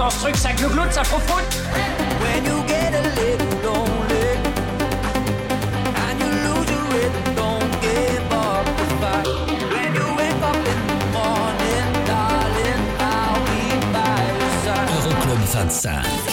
Qu'est-ce qui se passe dans ce truc Ça glougloute, When you get a little lonely and you lose your rhythm, don't give up the fight. When you wake up in the morning, darling, I'll be by your side. Euroclub 25.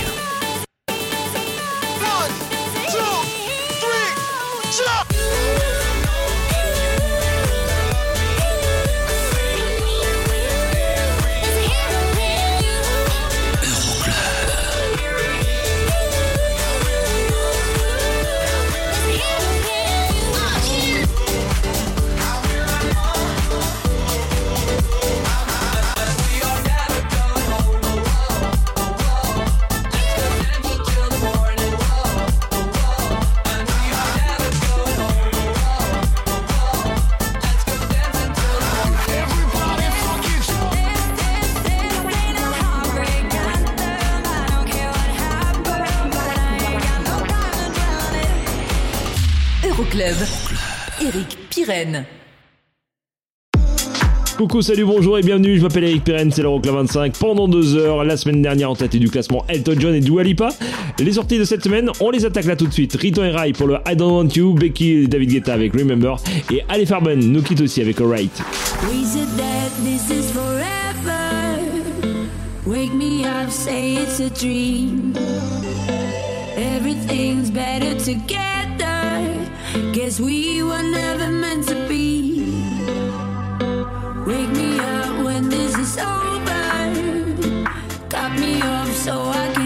Coucou, salut, bonjour et bienvenue, je m'appelle Eric Pirenne, c'est l'Euroclub 25. Pendant deux heures, la semaine dernière en tête du classement Elton John et Dua Lipa. Les sorties de cette semaine, on les attaque là tout de suite. Rito et Rai pour le I Don't Want You, Becky et David Guetta avec Remember et Ali Farben nous quitte aussi avec Alright. We. Wake me up, say it's a dream. Everything's better together. Guess we were never meant to be. Wake me up when this is over. Cut me off so I can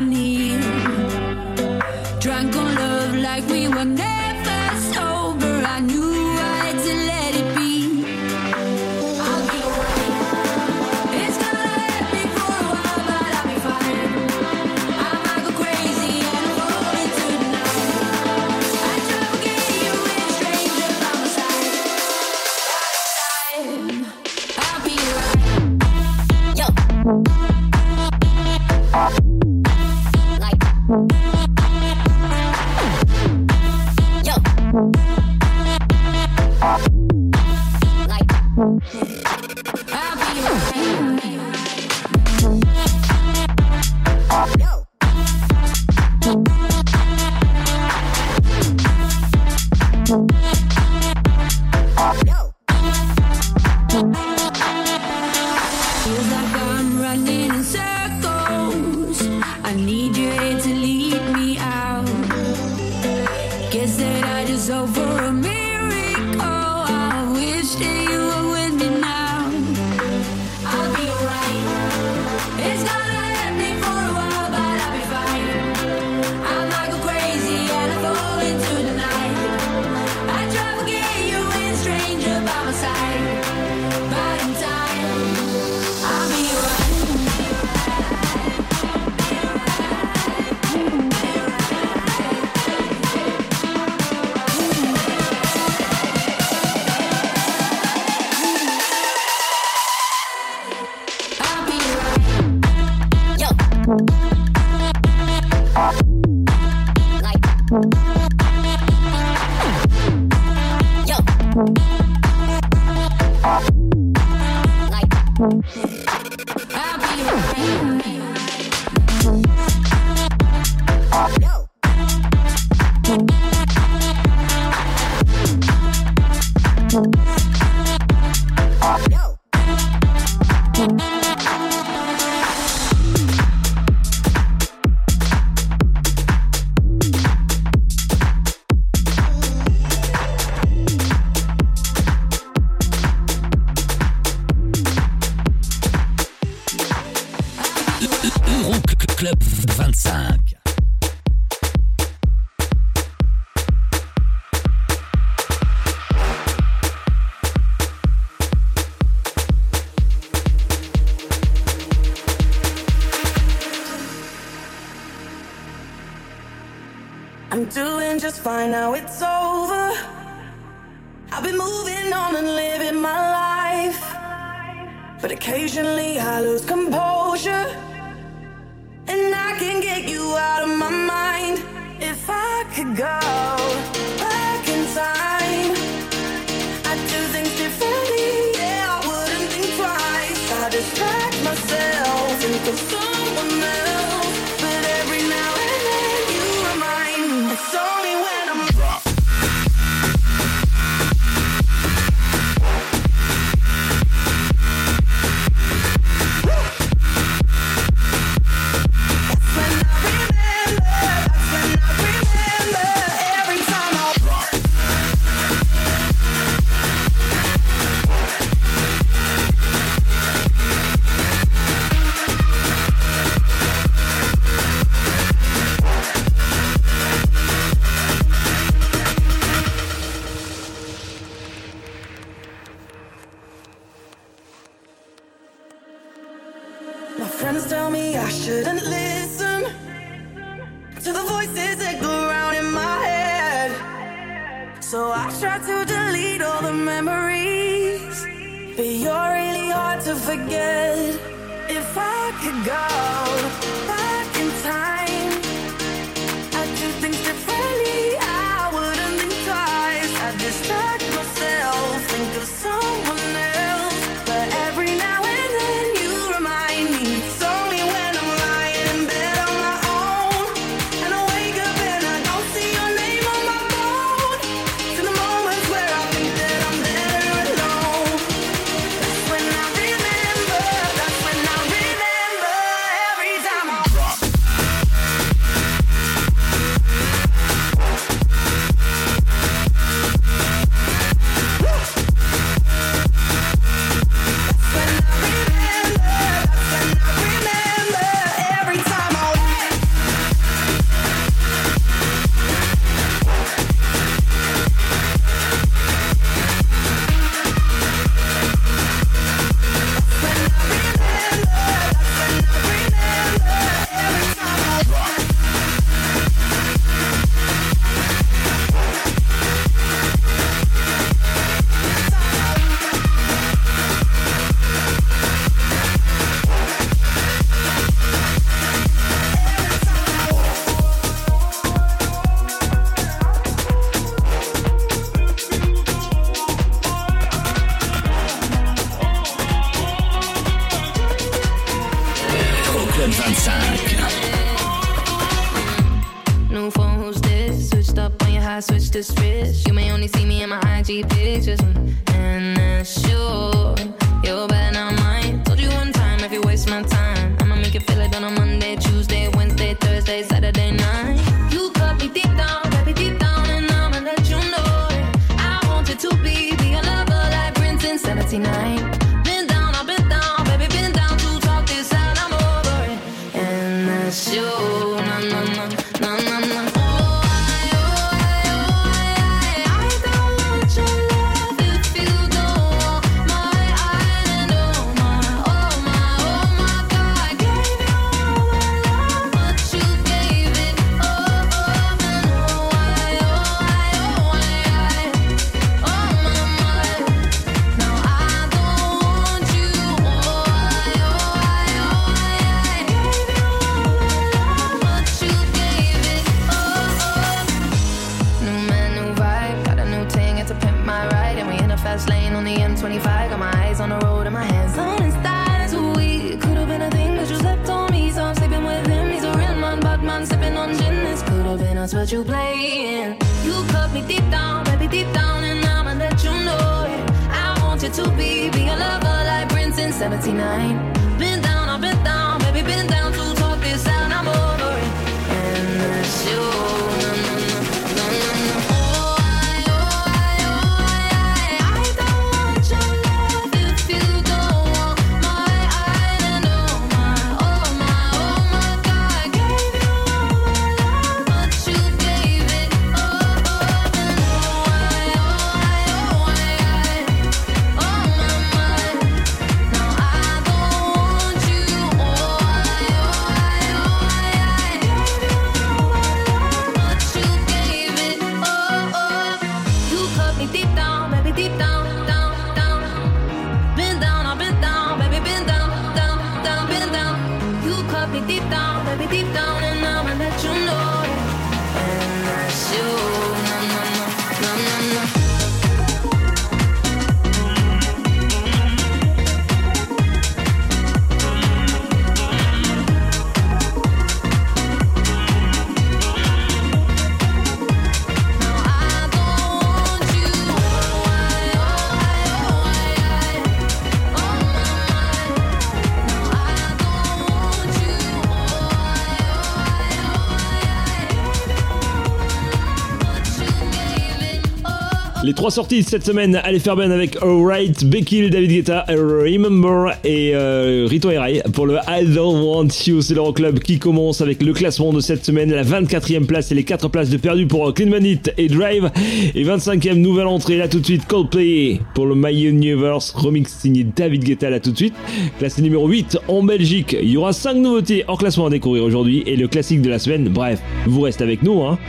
trois sorties cette semaine, allez faire ben avec Alright, Becky David Guetta, Remember et euh, Rito Rai pour le I Don't Want You. C'est l'Euroclub qui commence avec le classement de cette semaine, la 24e place et les 4 places de perdu pour Clean Bandit et Drive. Et 25e nouvelle entrée, là tout de suite Coldplay pour le My Universe remix signé David Guetta là tout de suite. Classé numéro 8 en Belgique. Il y aura 5 nouveautés hors classement à découvrir aujourd'hui et le classique de la semaine. Bref, vous restez avec nous hein.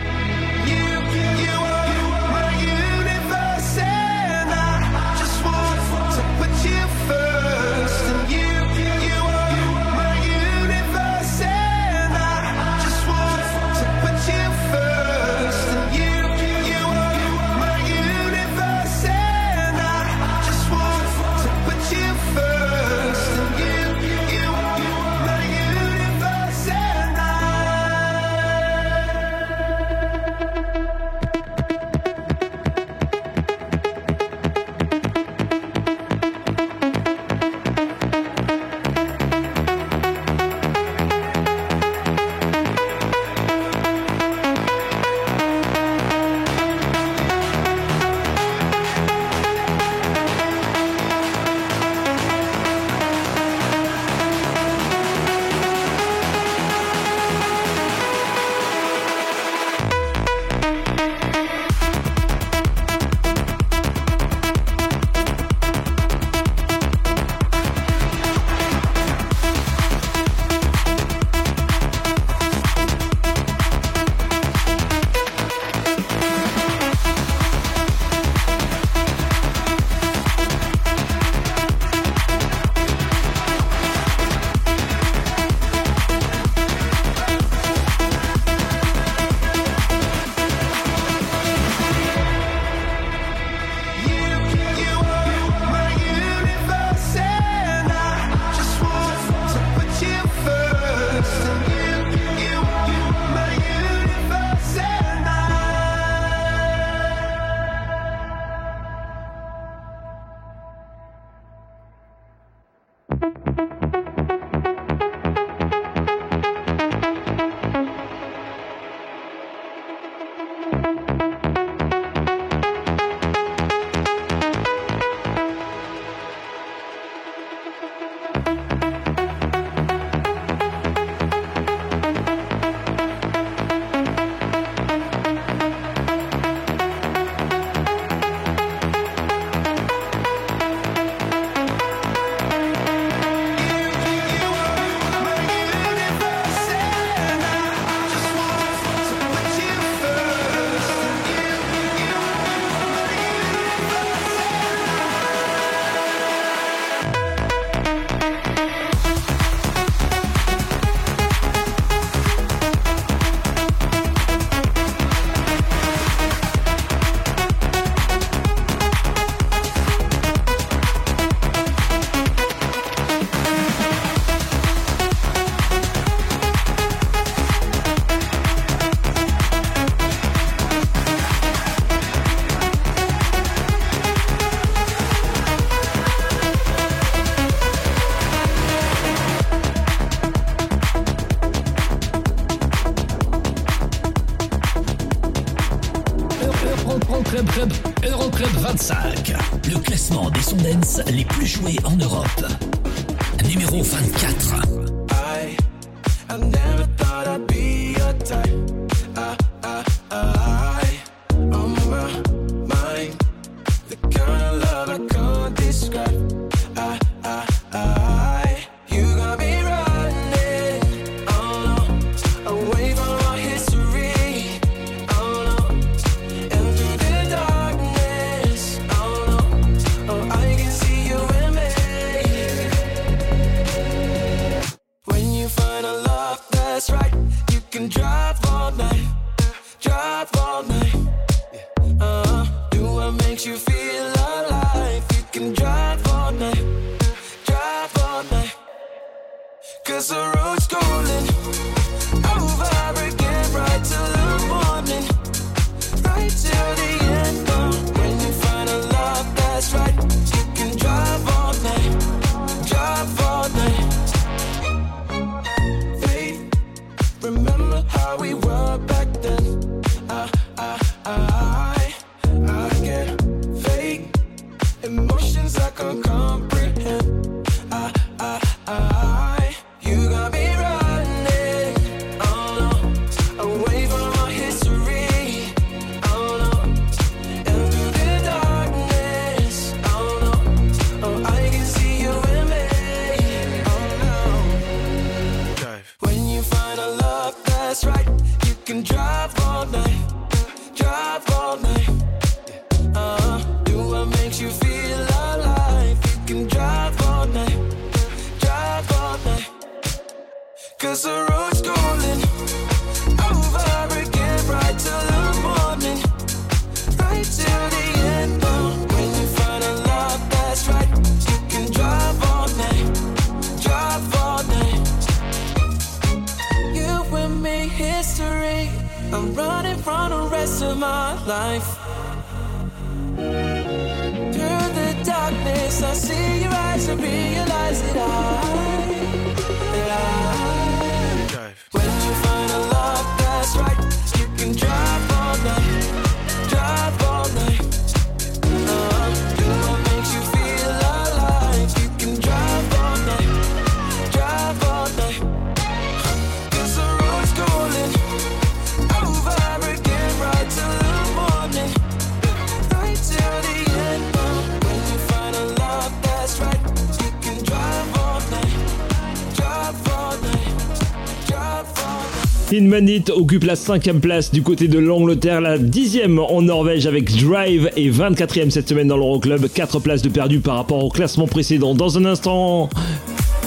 Manit occupe la cinquième place du côté de l'Angleterre, la dixième en Norvège avec Drive et 24e cette semaine dans l'Euroclub. 4 places de perdu par rapport au classement précédent. Dans un instant,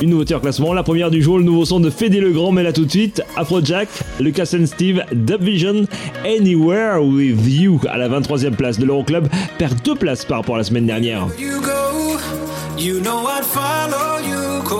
une nouveauté en classement. La première du jour, le nouveau son de Fédé Legrand, mais là tout de suite, Afrojack, Lucas and Steve, Dub Vision, Anywhere With You à la 23e place de l'Euroclub, perd 2 places par rapport à la semaine dernière.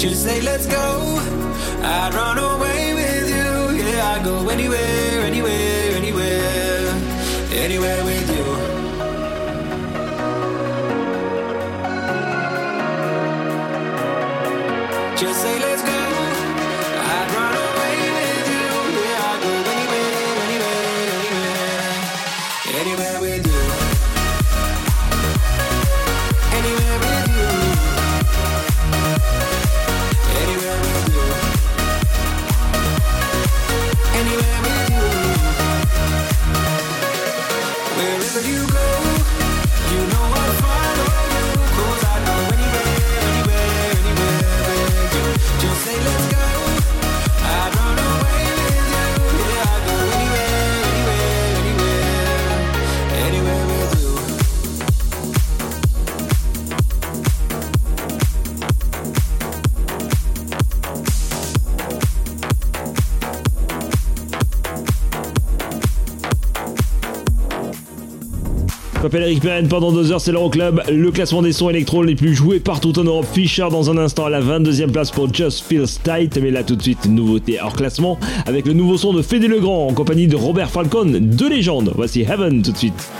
Just say, let's go. I'd run away with you. Yeah, I'd go anywhere, anywhere, anywhere. Anywhere with M'appelle Eric Perrin, pendant deux heures c'est l'Euroclub, le classement des sons électro les plus joués partout en Europe. Fischer dans un instant à la 22e place pour Just Feels Tight, mais là tout de suite nouveauté hors classement avec le nouveau son de Fédé Legrand en compagnie de Robert Falcon, deux légendes. Voici Heaven tout de suite.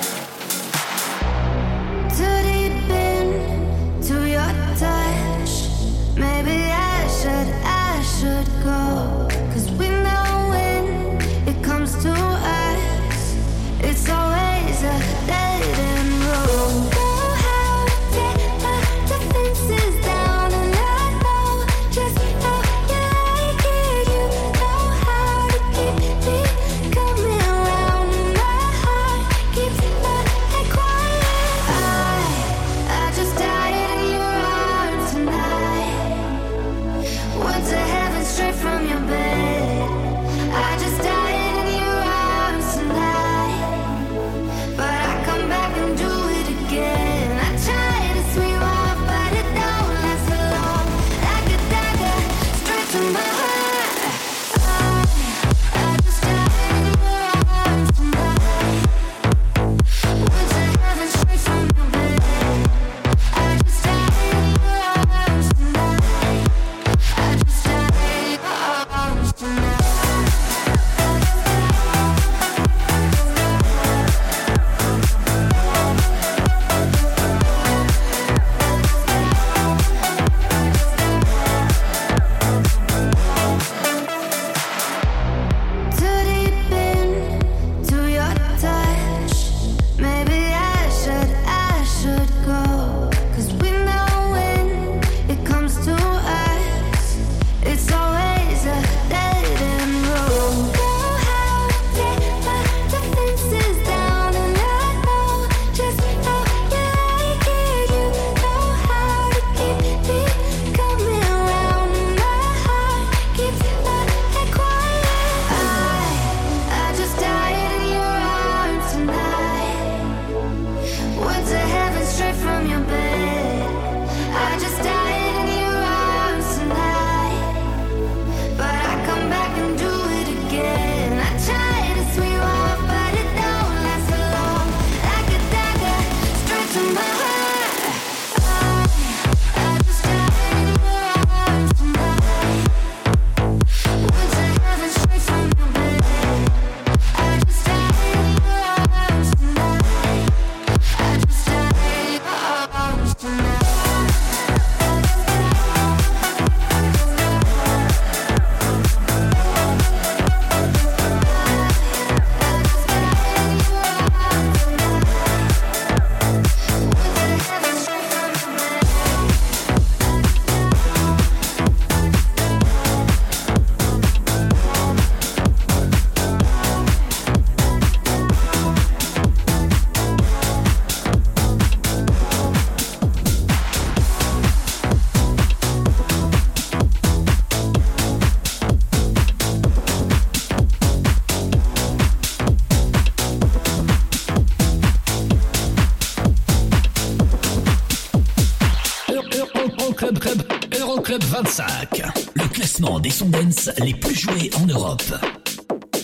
Classement des sondens les plus joués en Europe.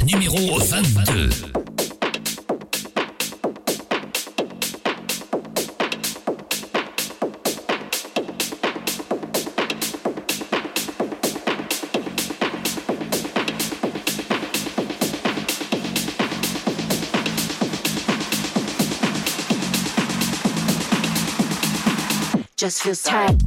Numéro 22. Just feels tight.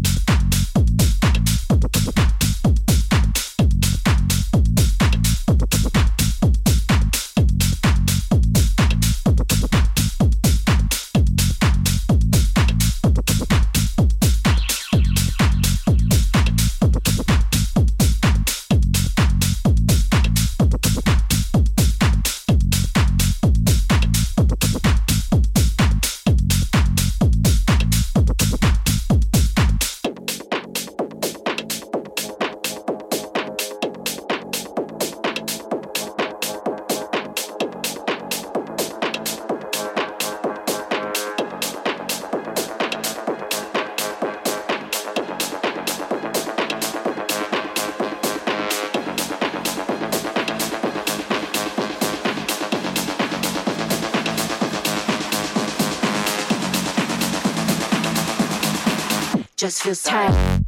Just feels tight.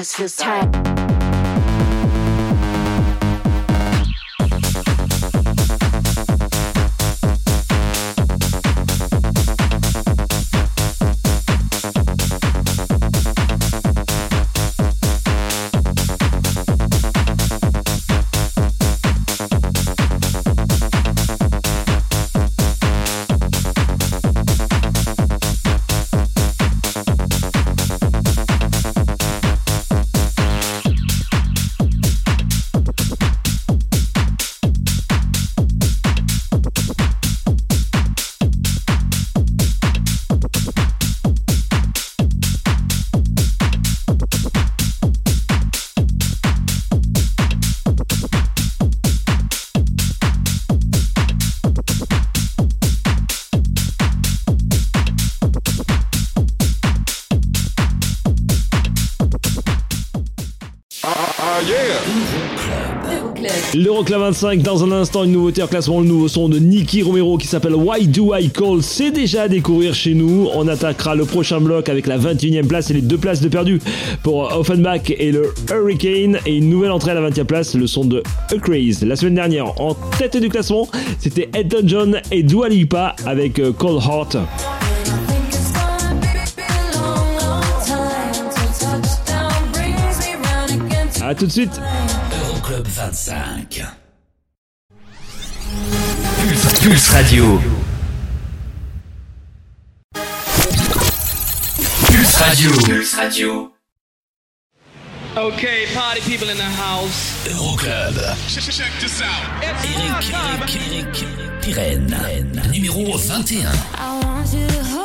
Just feels tight. L'Euroclub 25, dans un instant, une nouveauté en classement, le nouveau son de Nicky Romero qui s'appelle Why Do I Call? C'est déjà à découvrir chez nous. On attaquera le prochain bloc avec la 21e place et les deux places de perdu pour Offenbach et le Hurricane. Et une nouvelle entrée à la 20e place, le son de A Craze. La semaine dernière, en tête du classement, c'était Elton John et Dua Lipa avec euh, Cold Heart. A tout de suite. Euroclub 25. Pulse, Radio. Pulse Radio. Pulse Radio. Okay, party people in the house. Euroclub. Check this out. Eric, Eric, Eric, Pirenne. Numéro 21. I want you to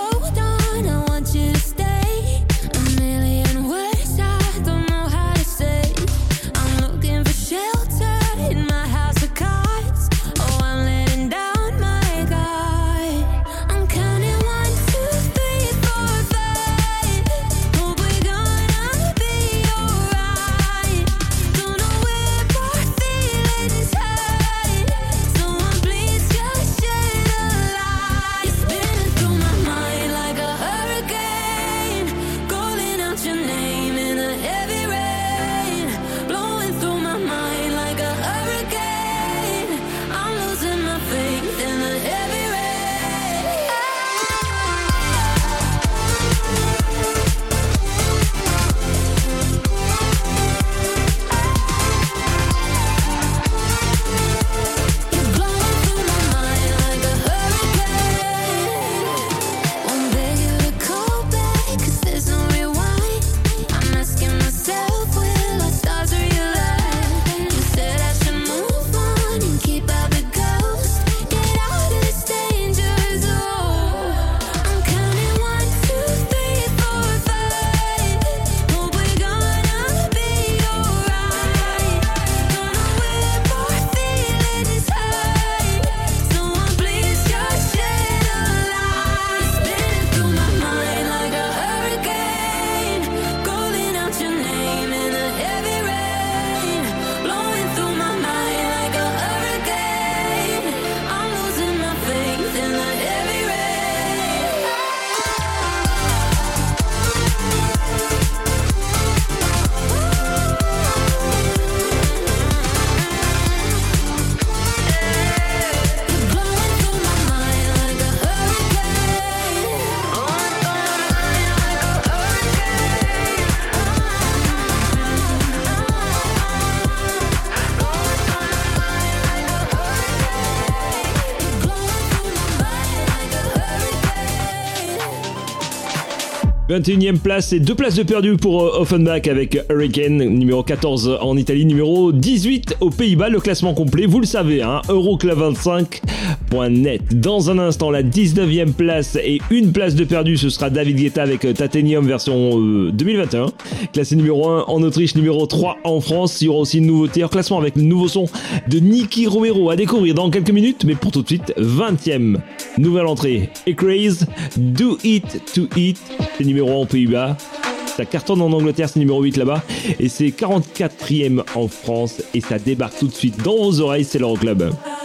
21e place et deux places de perdu pour euh, Offenbach avec Hurricane, numéro 14 en Italie, numéro 18 aux Pays-Bas. Le classement complet, vous le savez, hein, Euroclub25.net. Dans un instant, la 19e place et une place de perdu, ce sera David Guetta avec euh, Titanium version euh, 2021. Classé numéro 1 en Autriche, numéro 3 en France. Il y aura aussi une nouveauté en classement avec le nouveau son de Nicky Romero à découvrir dans quelques minutes, mais pour tout de suite, 20e. Nouvelle entrée, Craze, Do It To It, c'est numéro 1 aux Pays-Bas. Ça cartonne en Angleterre, c'est numéro 8 là-bas. Et c'est 44e en France. Et ça débarque tout de suite dans vos oreilles, c'est l'Euroclub. drop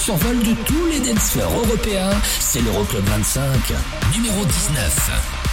survol de tous les danseurs européens, c'est l'Euroclub 25, numéro 19.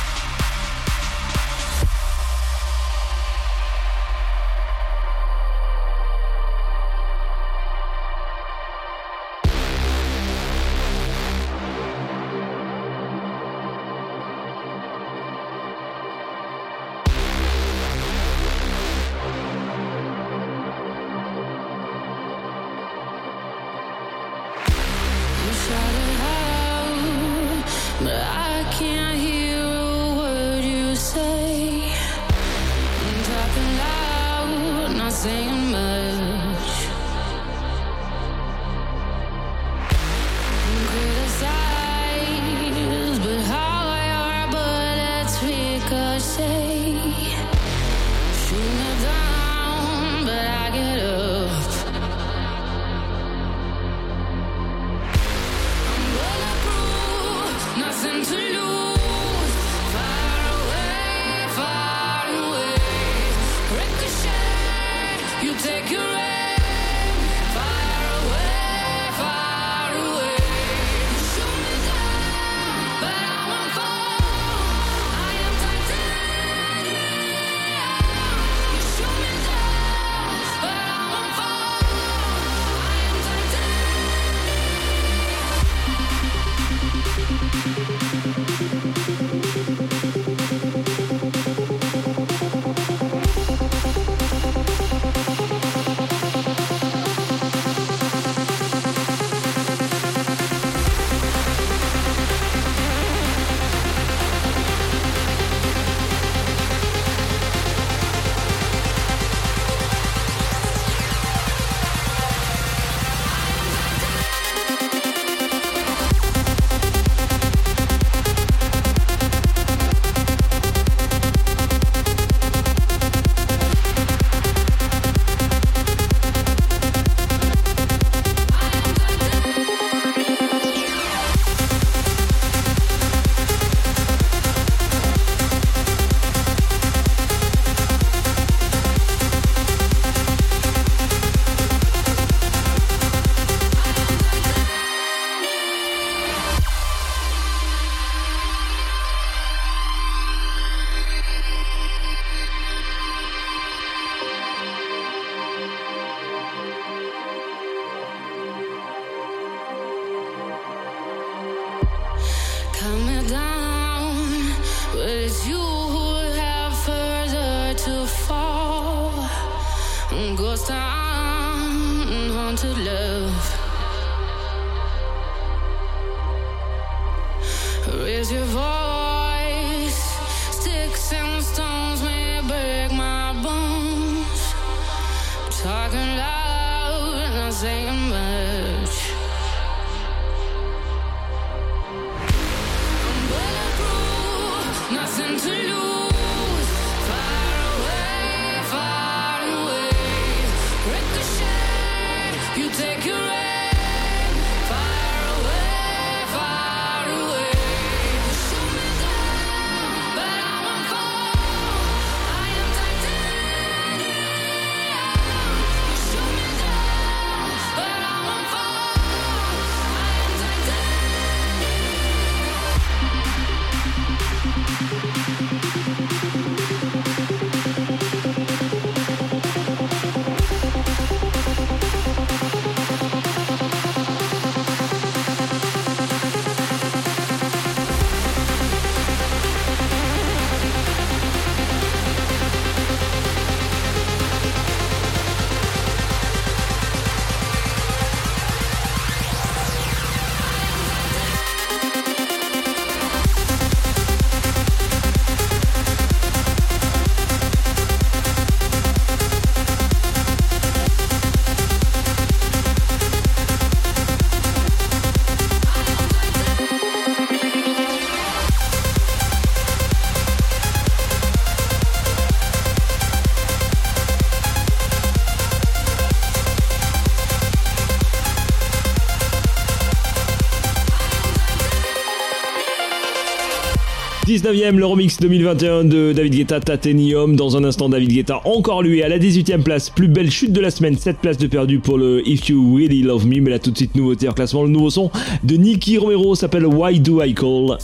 19ème, le remix 2021 de David Guetta, Tatenium. Dans un instant, David Guetta, encore lui, à la 18ème place. Plus belle chute de la semaine, 7 places de perdu pour le If You Really Love Me. Mais là, tout de suite, nouveauté en classement. Le nouveau son de Nicky Romero s'appelle Why Do I Call?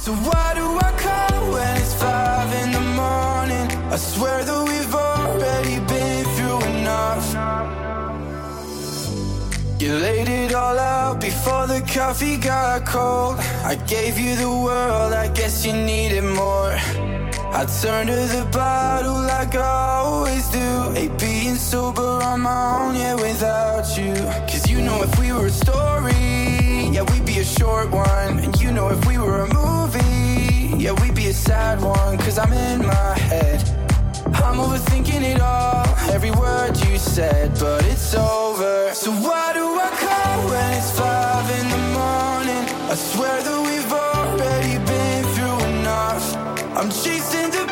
Before the coffee got cold. I gave you the world, I guess you needed more. I turned to the bottle like I always do. Ain't being sober on my own, yeah, without you. Cause you know if we were a story, yeah, we'd be a short one. And you know if we were a movie, yeah, we'd be a sad one. Cause I'm in my head. I'm overthinking it all, every word you said, but it's over. So why do I call when it's five in the morning? I swear that we've already been through enough. I'm chasing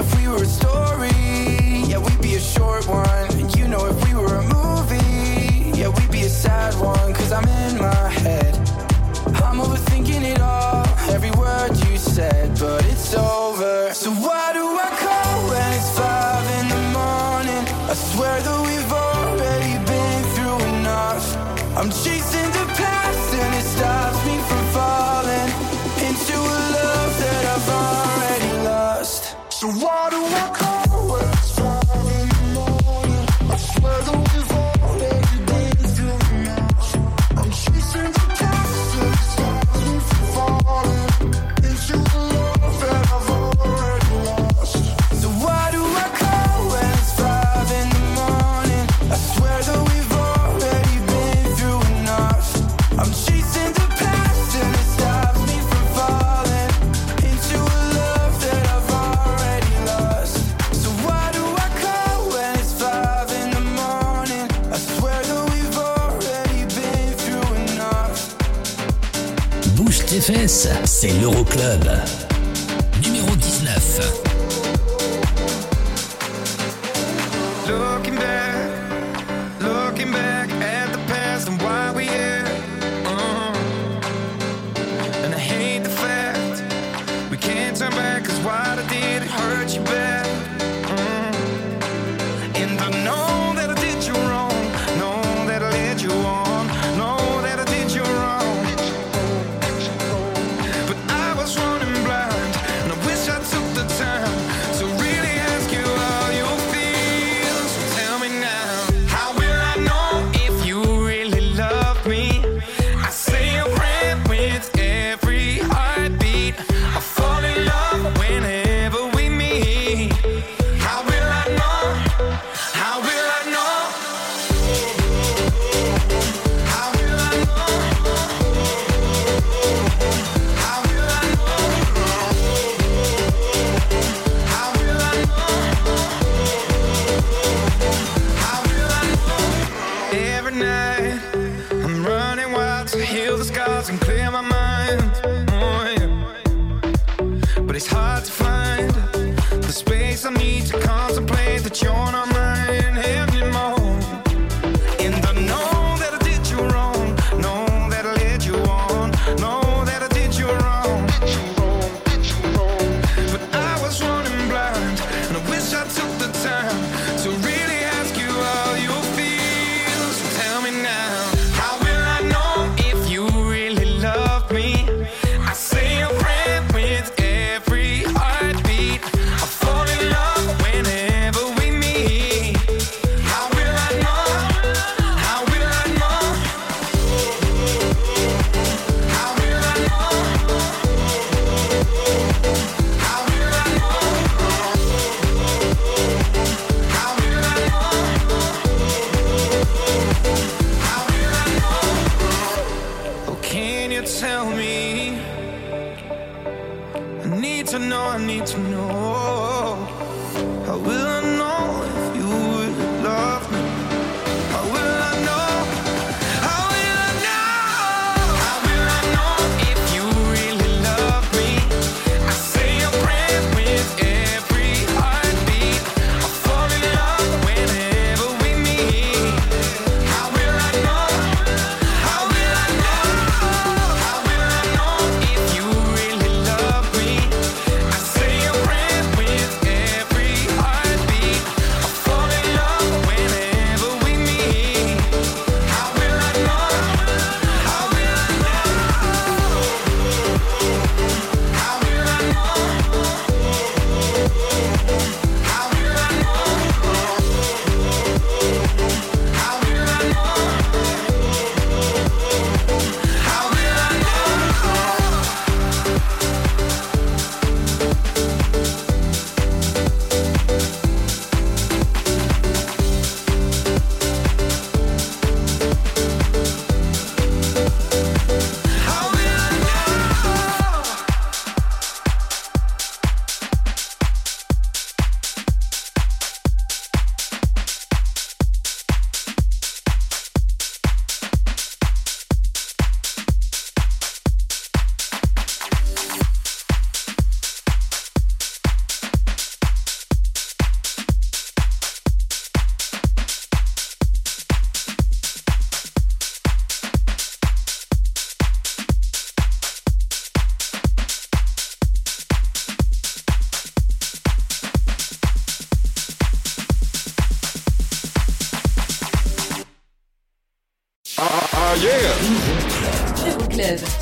if we were a story, yeah, we'd be a short one. And you know if we were a movie, yeah, we'd be a sad one. Cause I'm in my head. I'm overthinking it all, every word you said, but c'est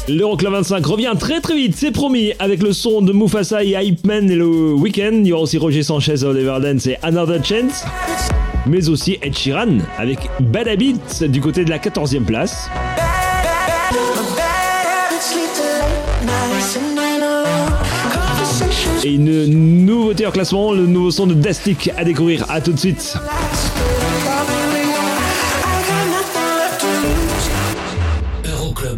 L'Euroclub 25 revient très très vite, c'est promis, avec le son de Mufasa et Hype Man et le Weekend. Il y aura aussi Roger Sanchez, Oliver Dance et Another Chance. Mais aussi Ed Sheeran avec Bad Habits du côté de la 14e place. Et une nouveauté en classement, le nouveau son de Dastic à découvrir. À tout de suite.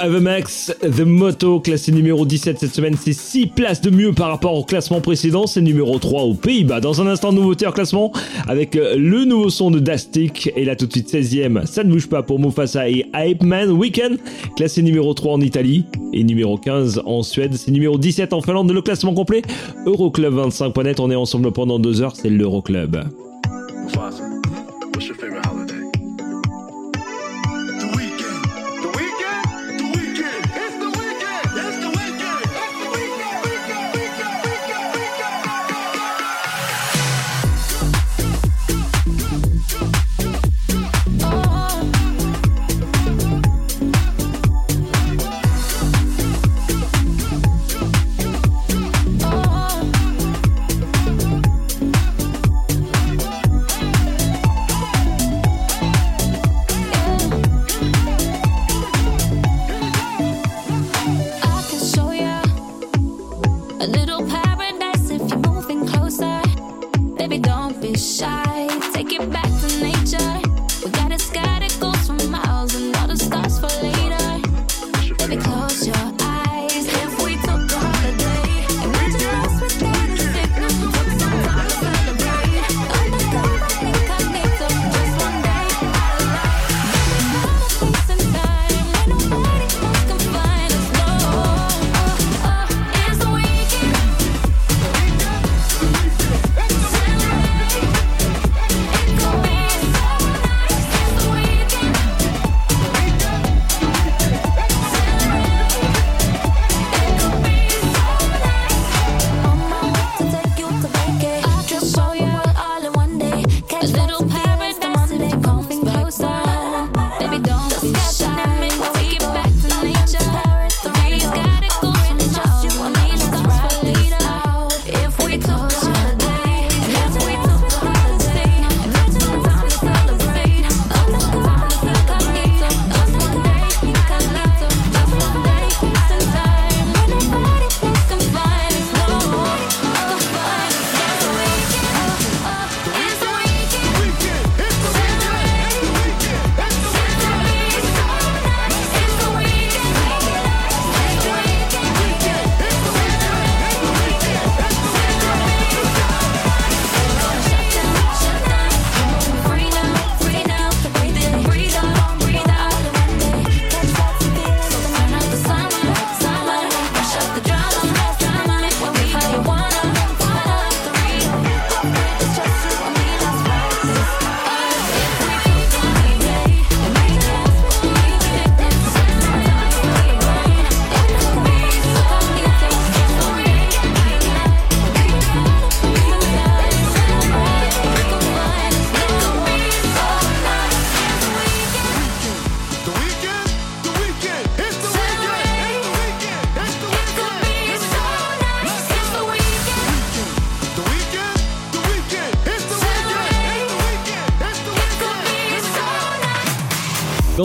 Avemax. The Moto, classé numéro 17 cette semaine, c'est 6 places de mieux par rapport au classement précédent. C'est numéro 3 aux Pays-Bas. Dans un instant, nouveauté en classement avec euh, le nouveau son de Dastic. Et là, tout de suite, 16ème. Ça ne bouge pas pour Mufasa et Hype Man Weekend. Classé numéro 3 en Italie et numéro 15 en Suède. C'est numéro 17 en Finlande. Le classement complet, Euroclub25.net. On est ensemble pendant 2 heures. C'est l'Euroclub.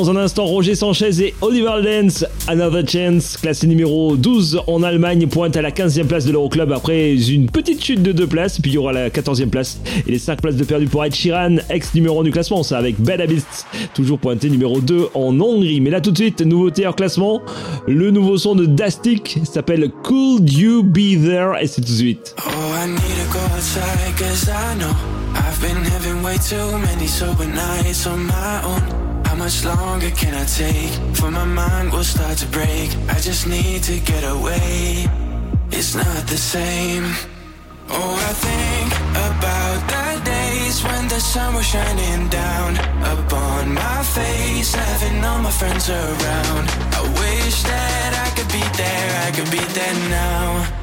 Un instant, Roger Sanchez et Oliver Lenz, Another Chance, classé numéro 12 en Allemagne, pointe à la 15e place de l'Euroclub après une petite chute de deux places. Puis il y aura la 14e place et les 5 places de perdu pour Ed Sheeran, ex numéro 1 du classement, ça avec Bad Habits, toujours pointé numéro 2 en Hongrie. Mais là tout de suite, nouveauté en classement, le nouveau son de Dastic s'appelle Could You Be There et c'est tout de suite. Oh, I need to go outside cause I know I've been having way too many sober nights on my own. How much longer can I take? For my mind will start to break. I just need to get away. It's not the same. Oh, I think about the days when the sun was shining down upon my face, having all my friends around. I wish that I could be there, I could be there now.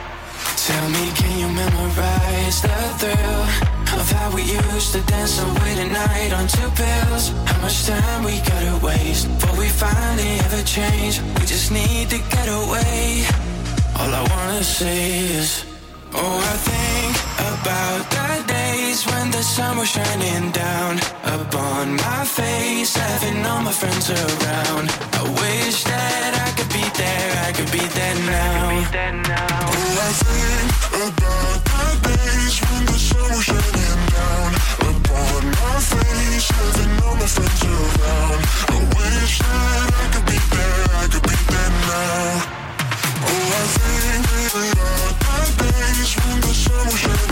Tell me, can you memorize the thrill of how we used to dance away the night on two pills? How much time we gotta waste before we finally ever change? We just need to get away. All I wanna say is, oh, I think about the days when the sun was shining down upon my face, having all my friends around. I wish that I could be there, I could be there now. Oh, I think about the days when the sun was shining down upon my face, having all my friends around. I wish that I could be there, I could be there now. Oh, I think about the days when the sun was shining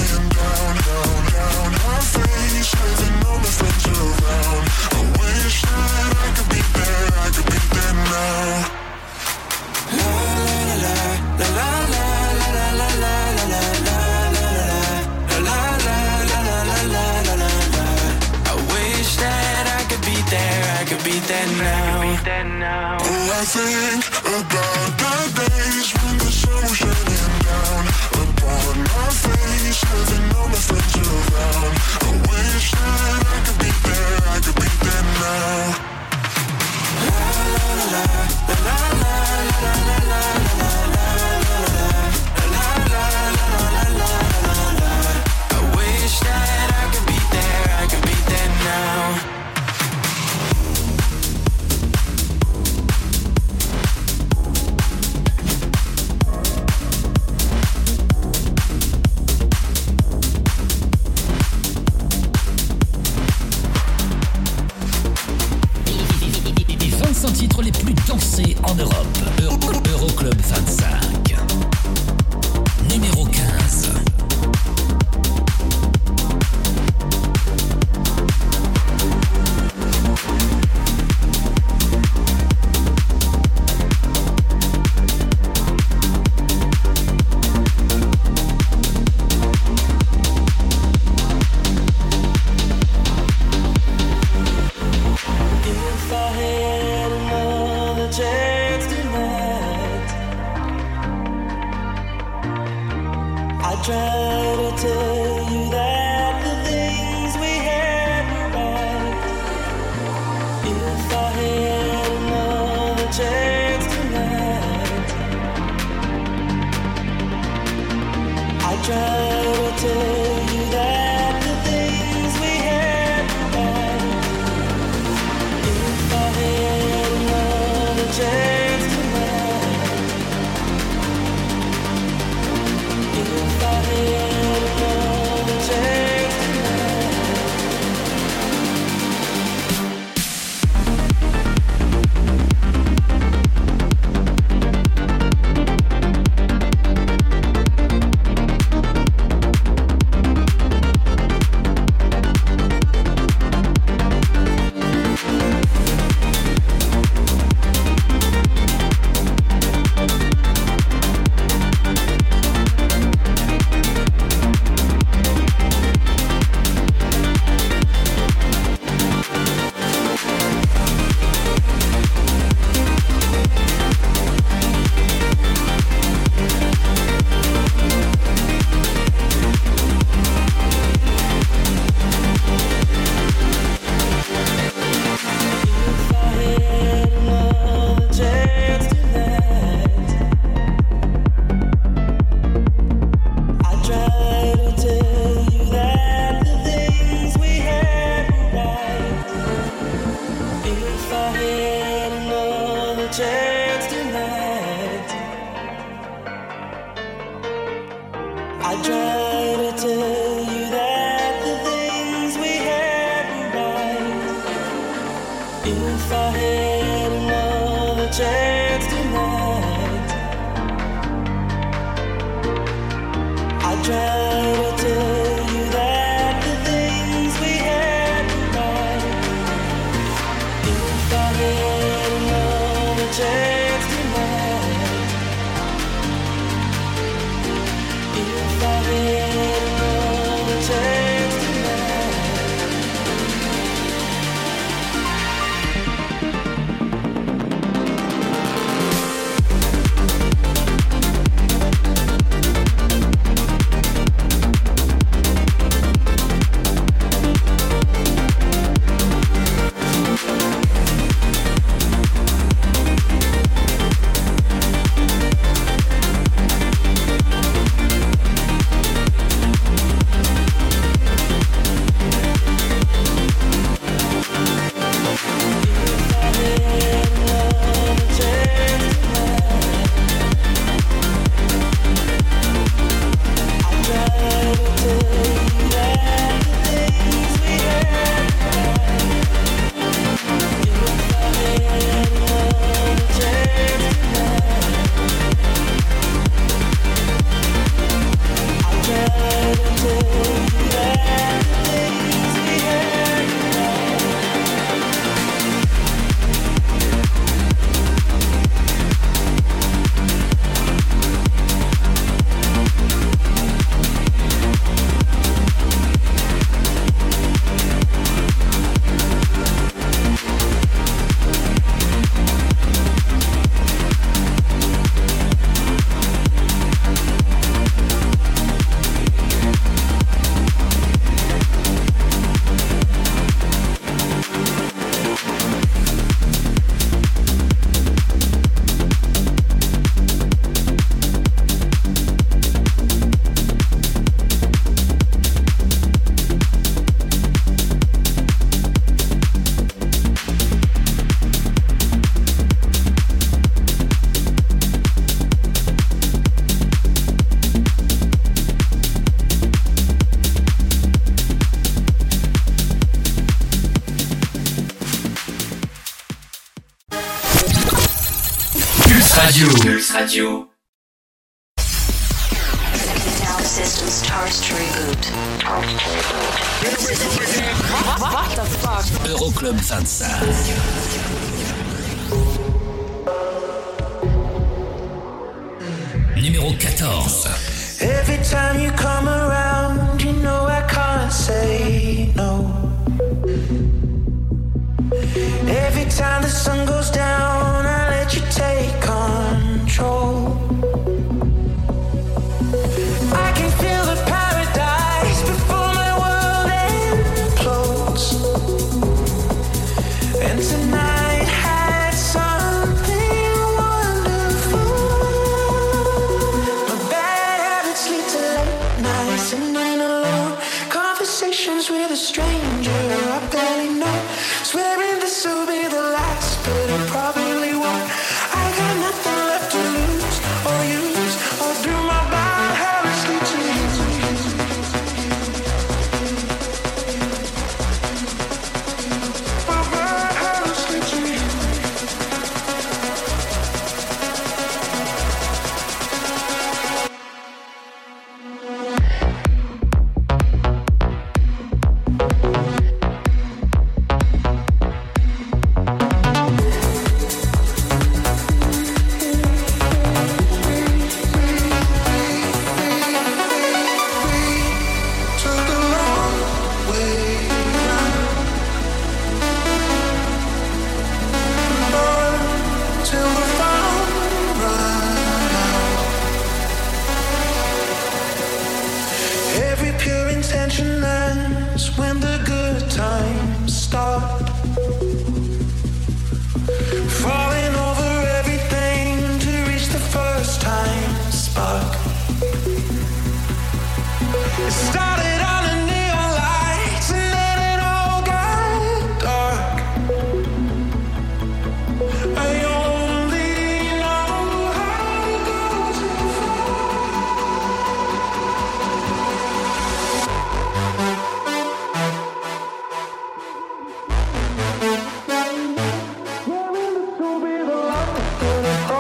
about the days when the sun was shining down upon my face, la la la oh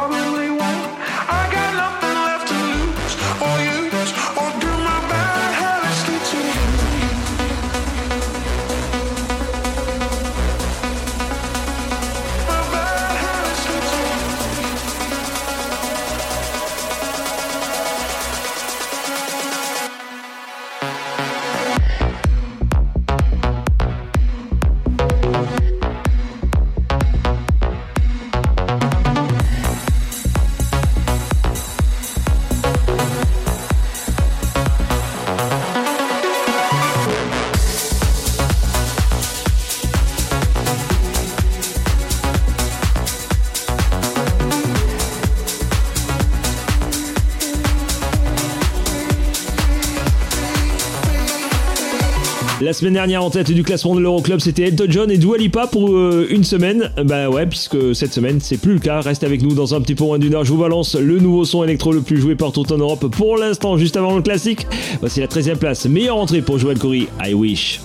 La semaine dernière en tête du classement de l'Euroclub, c'était Elton John et Dua Lipa pour euh, une semaine. Bah ouais, puisque cette semaine, c'est plus le cas. Reste avec nous dans un petit peu moins d'une heure. Je vous balance le nouveau son électro le plus joué partout en Europe pour l'instant, juste avant le classique. Voici la 13e place. Meilleure entrée pour Joël Corey, I Wish.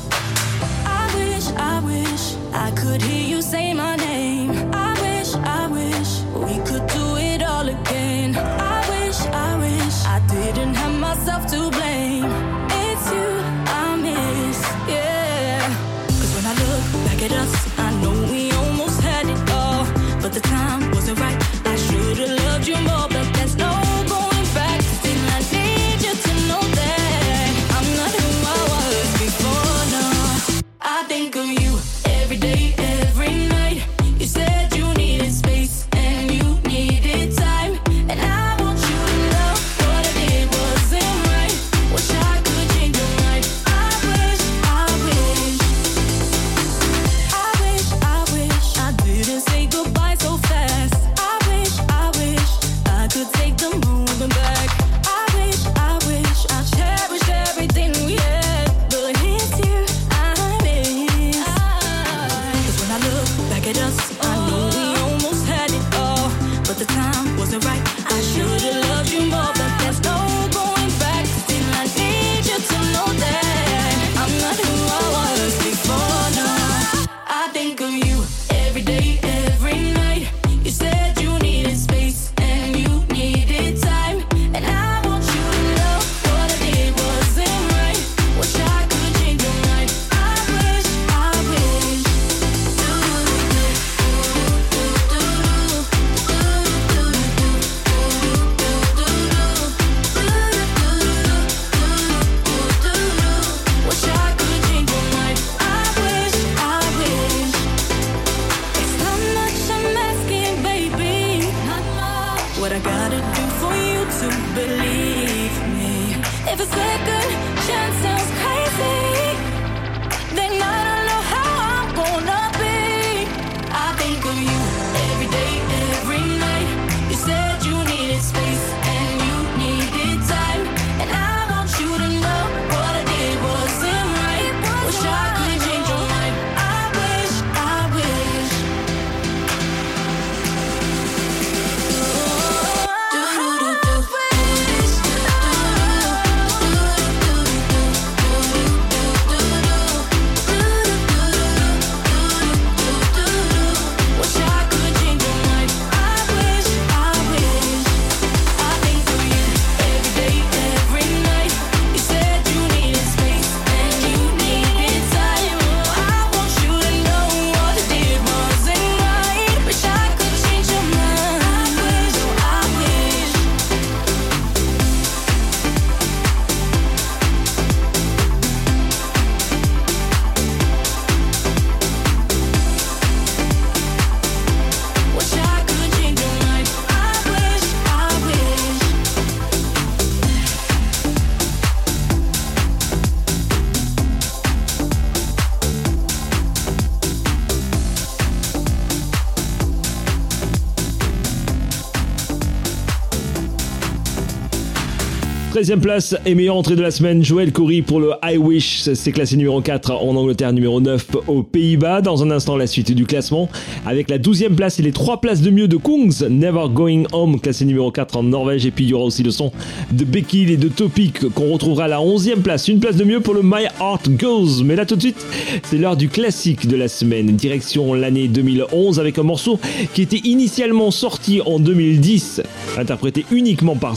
13e place et meilleure entrée de la semaine, Joël Corey pour le I Wish. C'est classé numéro 4 en Angleterre, numéro 9 aux Pays-Bas. Dans un instant, la suite du classement. Avec la 12e place et les 3 places de mieux de Kungs, Never Going Home, classé numéro 4 en Norvège. Et puis il y aura aussi le son de Becky et de Topic qu'on retrouvera à la 11e place. Une place de mieux pour le My Heart Goes. Mais là tout de suite, c'est l'heure du classique de la semaine. Direction l'année 2011 avec un morceau qui était initialement sorti en 2010, interprété uniquement par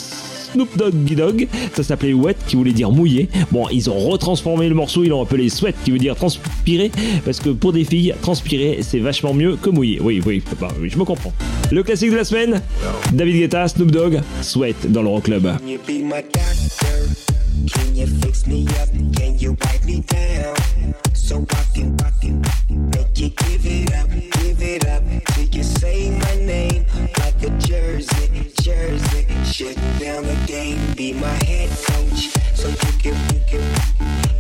Snoop Doggy Dogg. Ça s'appelait Wet, qui voulait dire mouillé. Bon, ils ont retransformé le morceau, ils l'ont appelé Sweat, qui veut dire transpirer. Parce que pour des filles, transpirer, c'est vachement mieux que mouiller. Oui, oui, bah, oui, je me comprends. Le classique de la semaine David Guetta, Snoop Dogg, Sweat dans l'Euroclub. Doctor? Can you fix you give it up, give it up till you say my name like a jersey, jersey. Shutting down the game, be my head coach, so you can, you can,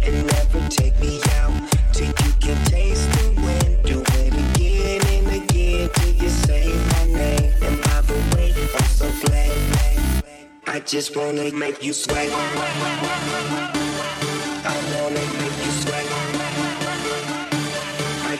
and never take me out till you can taste the wind. Do it again and again till you say my name. And by the way, I'm so glad. I just wanna make you sweat. I wanna make you sweat.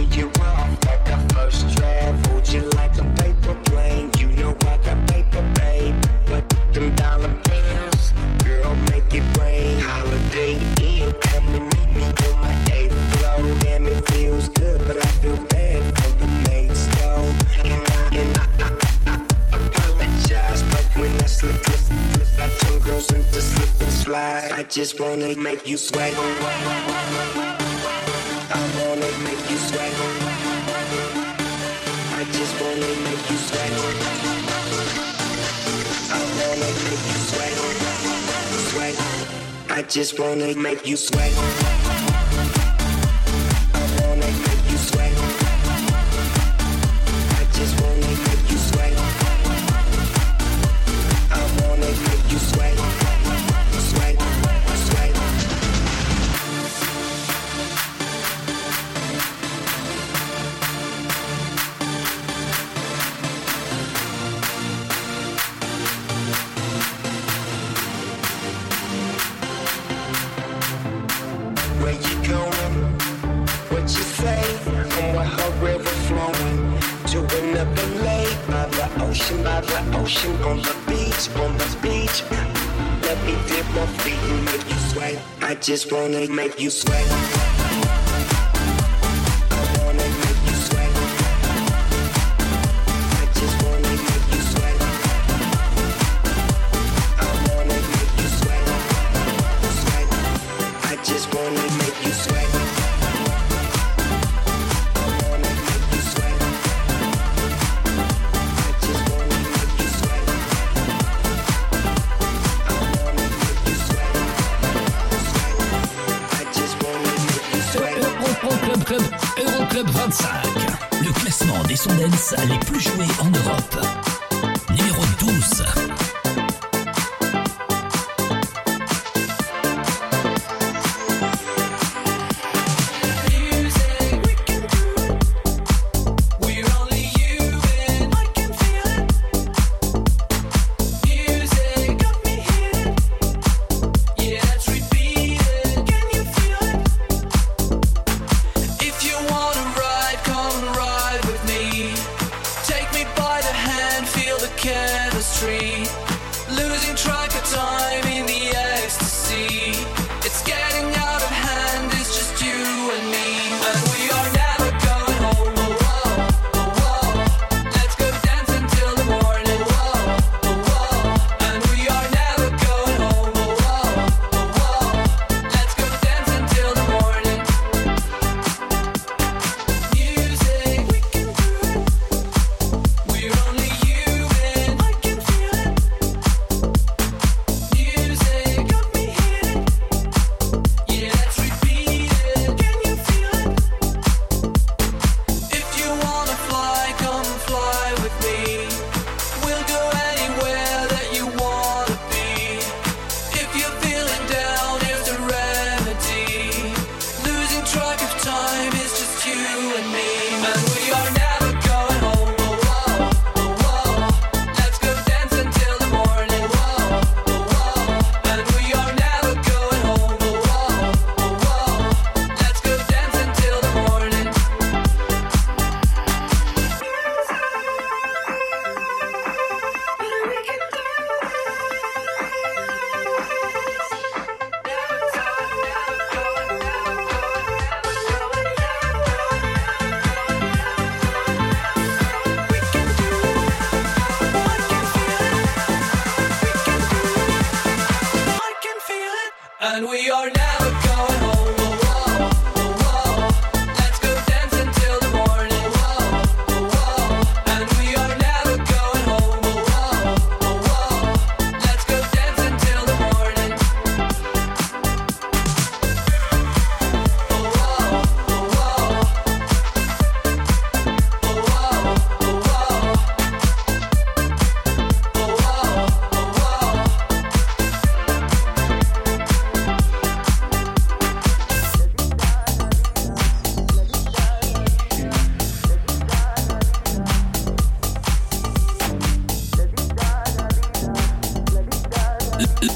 it you off like a first draft. You like a paper plane. You know I got paper, babe. But them dollar bills, girl, make it rain. Holiday Inn, come and meet me on my eighth floor. Damn, it feels good, but I feel bad for the mates, though. And I, and I, I, I, apologize, but when I slip, slip, slip, I turn girls into slip and slide. I just wanna make you sweat. I wanna make you sweat. I just wanna make you sweat. By the ocean, on the beach, on the beach. Let me dip my feet and make you sweat. I just wanna make you sweat.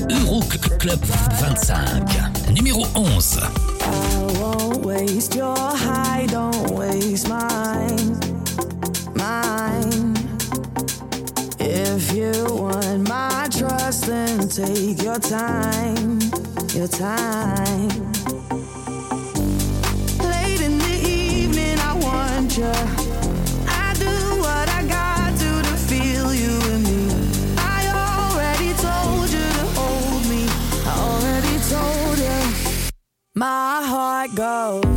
Euroclub 25, numéro 11. I won't waste your high, don't waste mine, mine. If you want my trust, then take your time, your time. Late in the evening, I want you. My heart goes.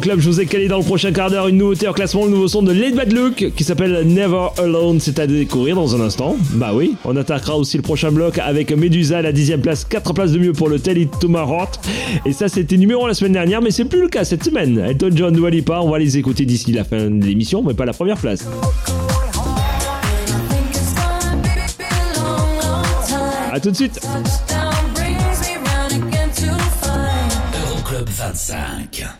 Club. Je vous ai calé dans le prochain quart d'heure une nouveauté en classement, le nouveau son de Led Bad Luke qui s'appelle Never Alone. C'est à découvrir dans un instant. Bah oui. On attaquera aussi le prochain bloc avec Medusa à la 10 place, 4 places de mieux pour le Tell It To My Et ça, c'était numéro 1 la semaine dernière, mais c'est plus le cas cette semaine. Elton John, Walipa, on va les écouter d'ici la fin de l'émission, mais pas la première place. A tout de suite. Euroclub 25.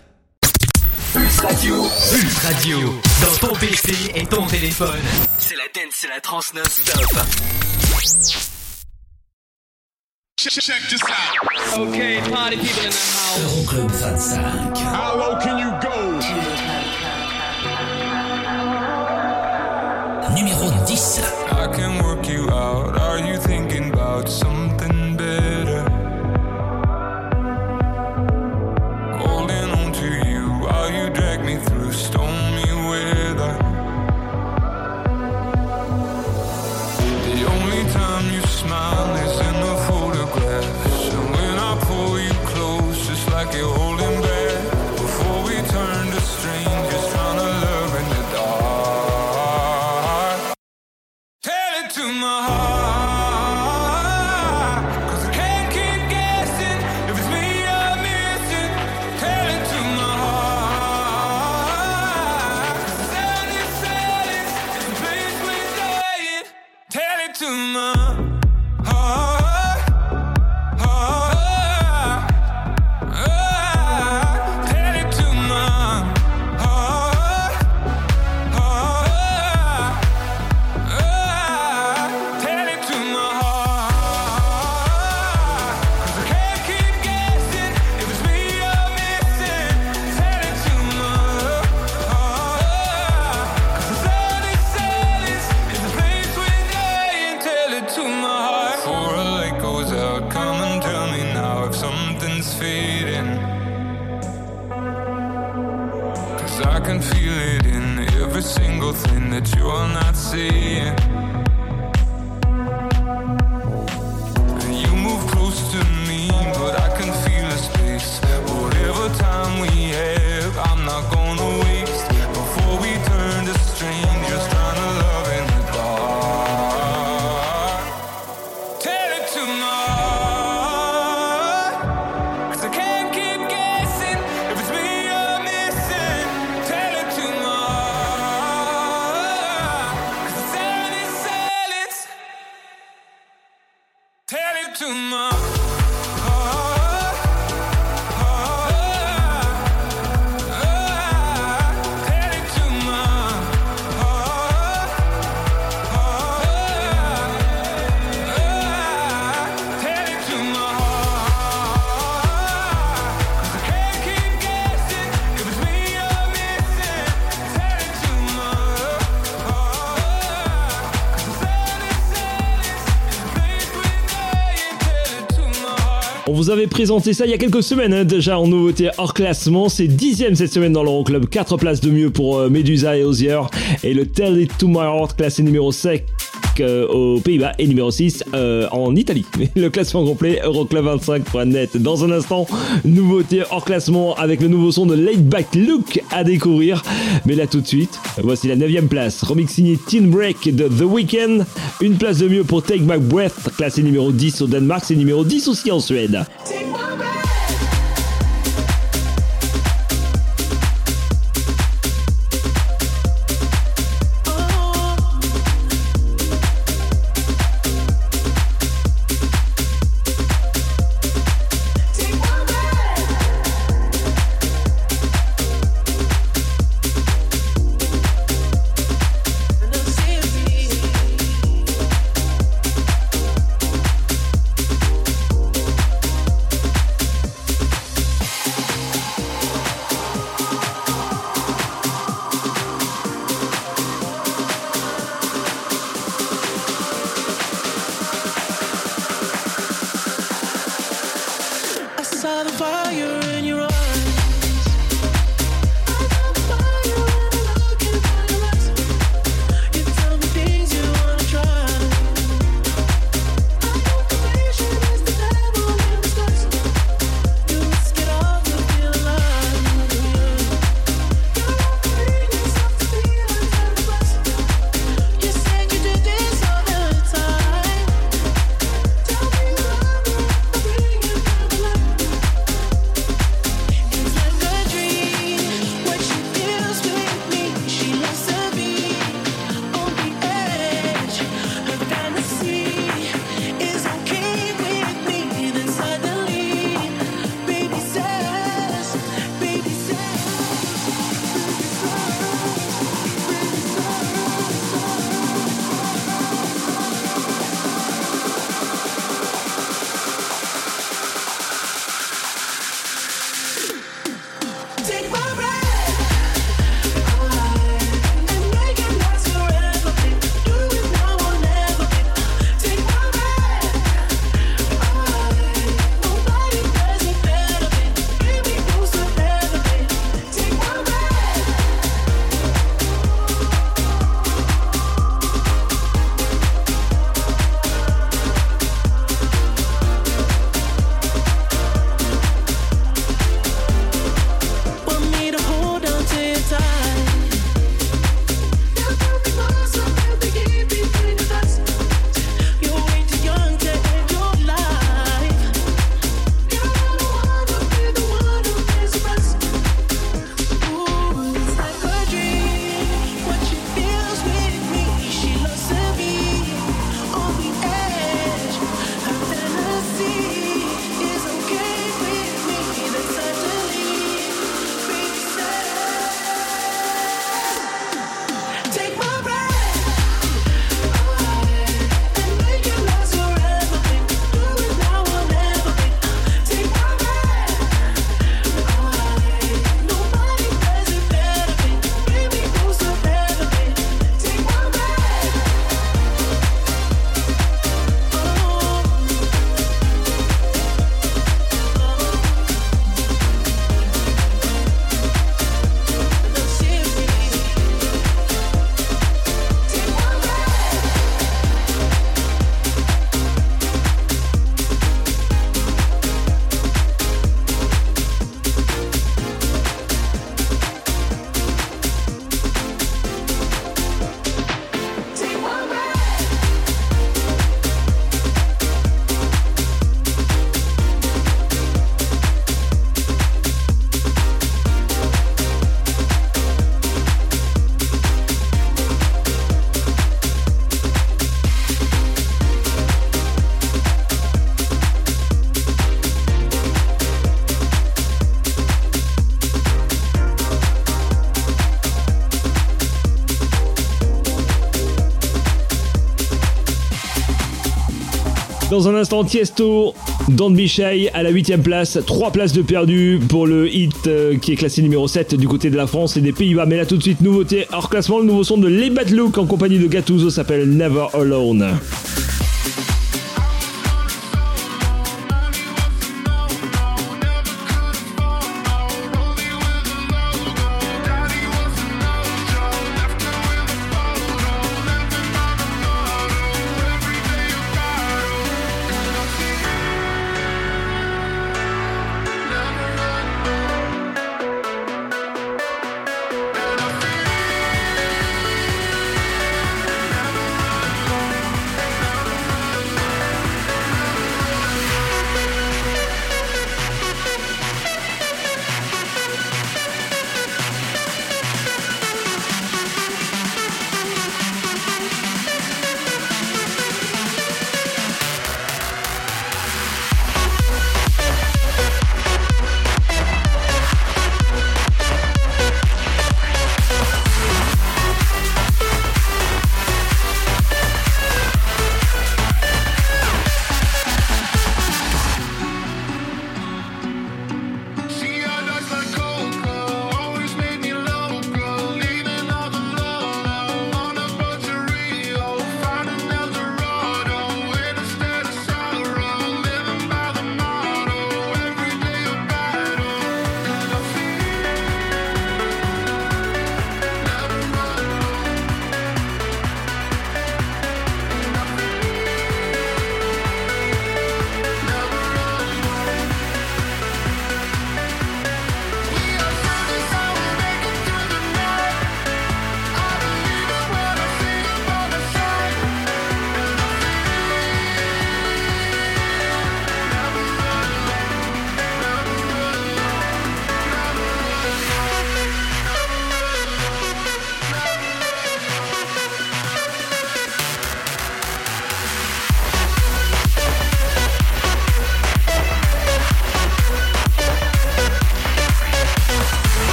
Radio. Pulse Radio. Dans ton PC et ton téléphone. C'est la dance, c'est la trans non-stop. Check, this out. Okay, party people in the house. Euroclub 25. How low can you go? Présenté ça il y a quelques semaines hein, déjà en nouveauté hors classement. C'est dixième cette semaine dans l'Euroclub. 4 places de mieux pour euh, Medusa et Ozier. Et le Tell It To My Heart classé numéro 5 euh, aux Pays-Bas et numéro 6 euh, en Italie. Le classement complet Euroclub25.net. Dans un instant, nouveauté hors classement avec le nouveau son de Laid Back Look à découvrir. Mais là tout de suite, voici la 9 place. Remix signé Teen Break de The Weeknd. Une place de mieux pour Take My Breath, classé numéro 10 au Danemark. C'est numéro 10 aussi en Suède. Dans un instant, Tiesto, Don't Be à la 8ème place. 3 places de perdu pour le hit euh, qui est classé numéro 7 du côté de la France et des Pays-Bas. Mais là, tout de suite, nouveauté hors classement. Le nouveau son de Les Bad en compagnie de Gattuso s'appelle Never Alone.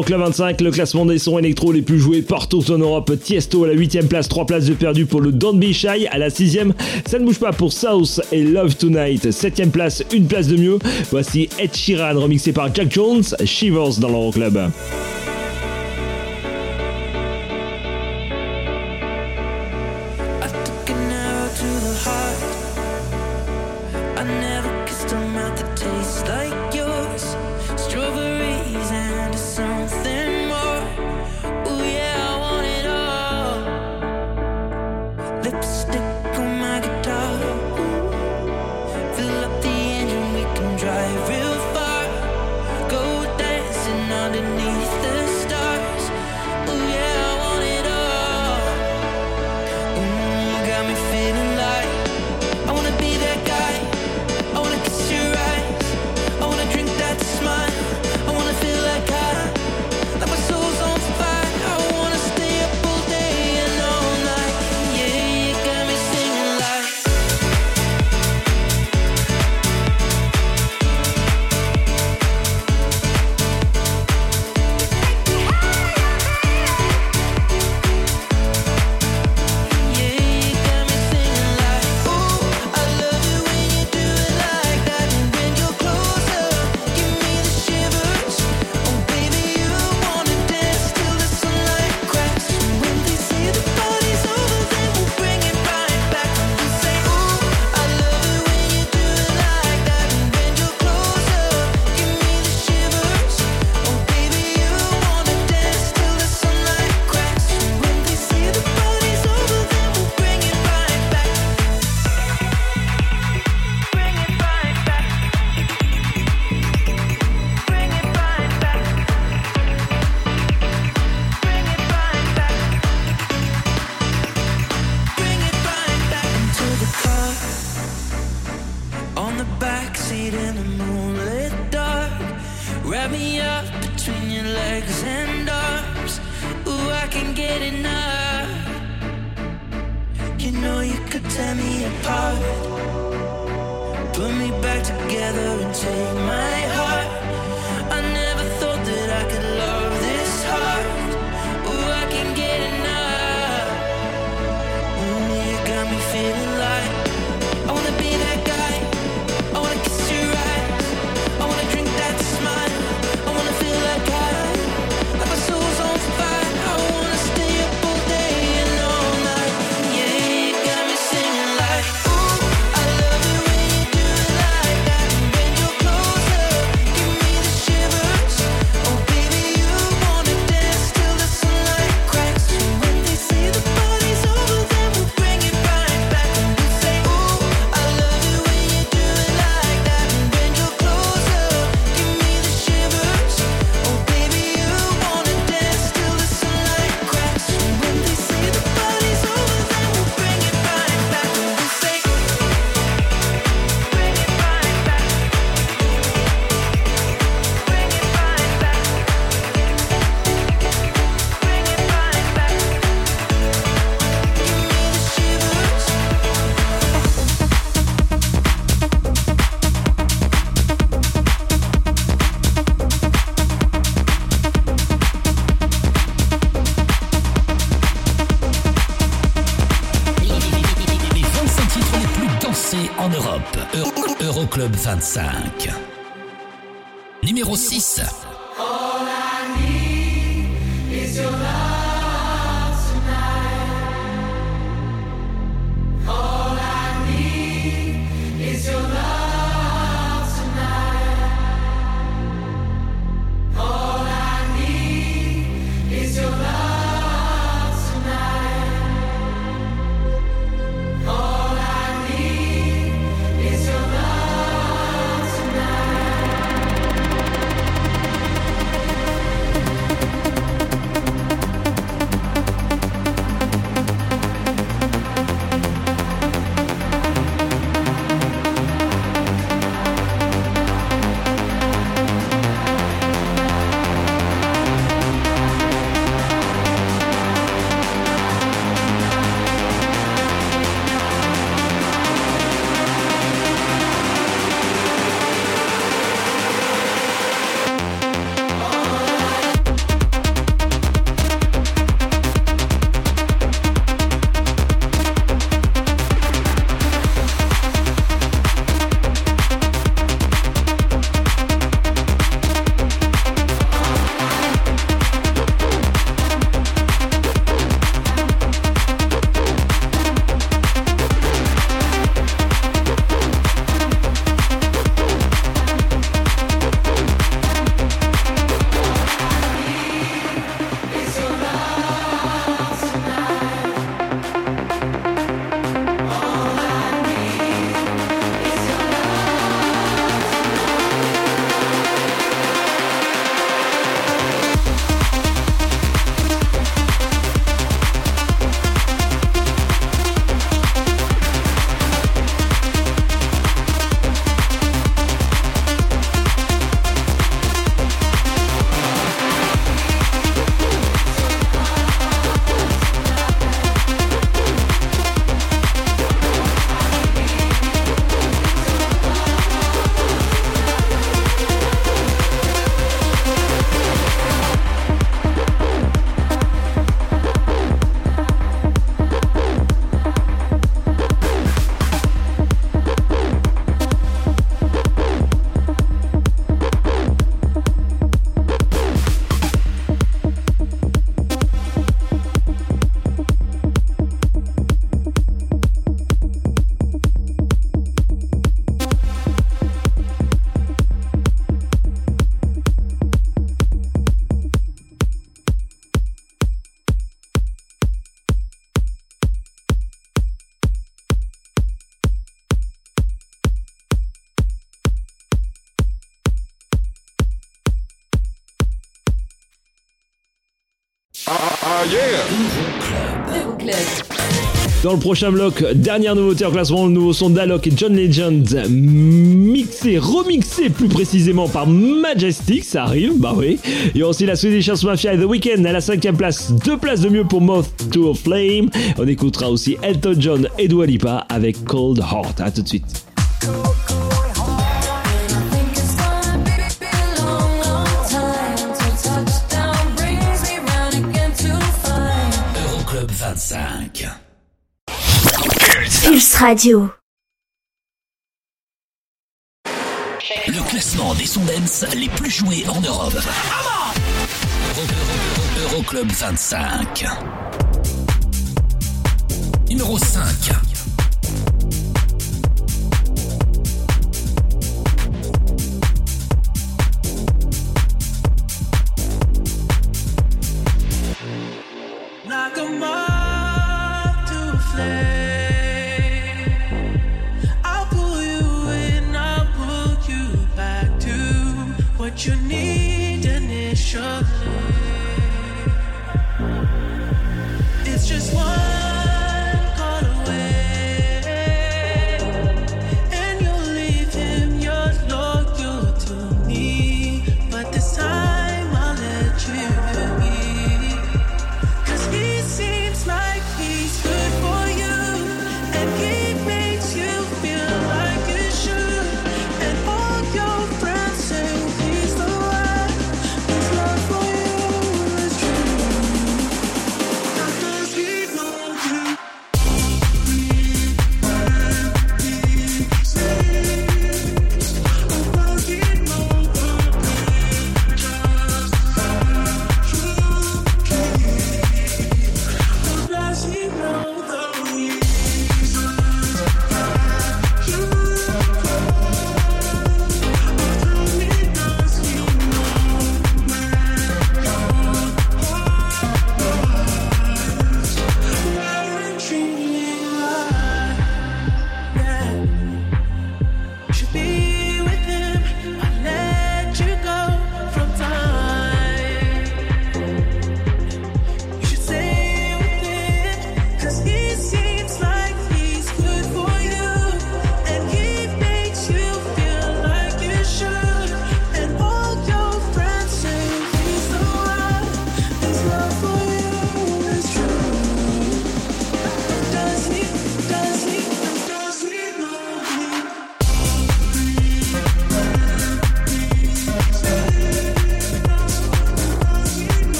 au club 25, le classement des sons électro les plus joués partout en Europe. Tiesto à la 8ème place, 3 places de perdu pour le Don't Be Shy. À la 6ème, ça ne bouge pas pour South et Love Tonight. 7ème place, une place de mieux. Voici Ed Sheeran remixé par Jack Jones, Shivers dans l'Euroclub. 25. Numéro 6. Dans le prochain bloc, dernière nouveauté en classement, le nouveau son d'Alok et John Legend, mixé, remixé plus précisément par Majestic, ça arrive, bah oui. Il y a aussi la Swedish House Mafia The Weeknd à la cinquième place, deux places de mieux pour Moth to a Flame. On écoutera aussi Elton John et Dua Lipa avec Cold Heart. À tout de suite. Euroclub 25. Radio. Le classement des Sondens les plus joués en Europe. Euro- Euro- Euroclub 25. Numéro 5. You need initially.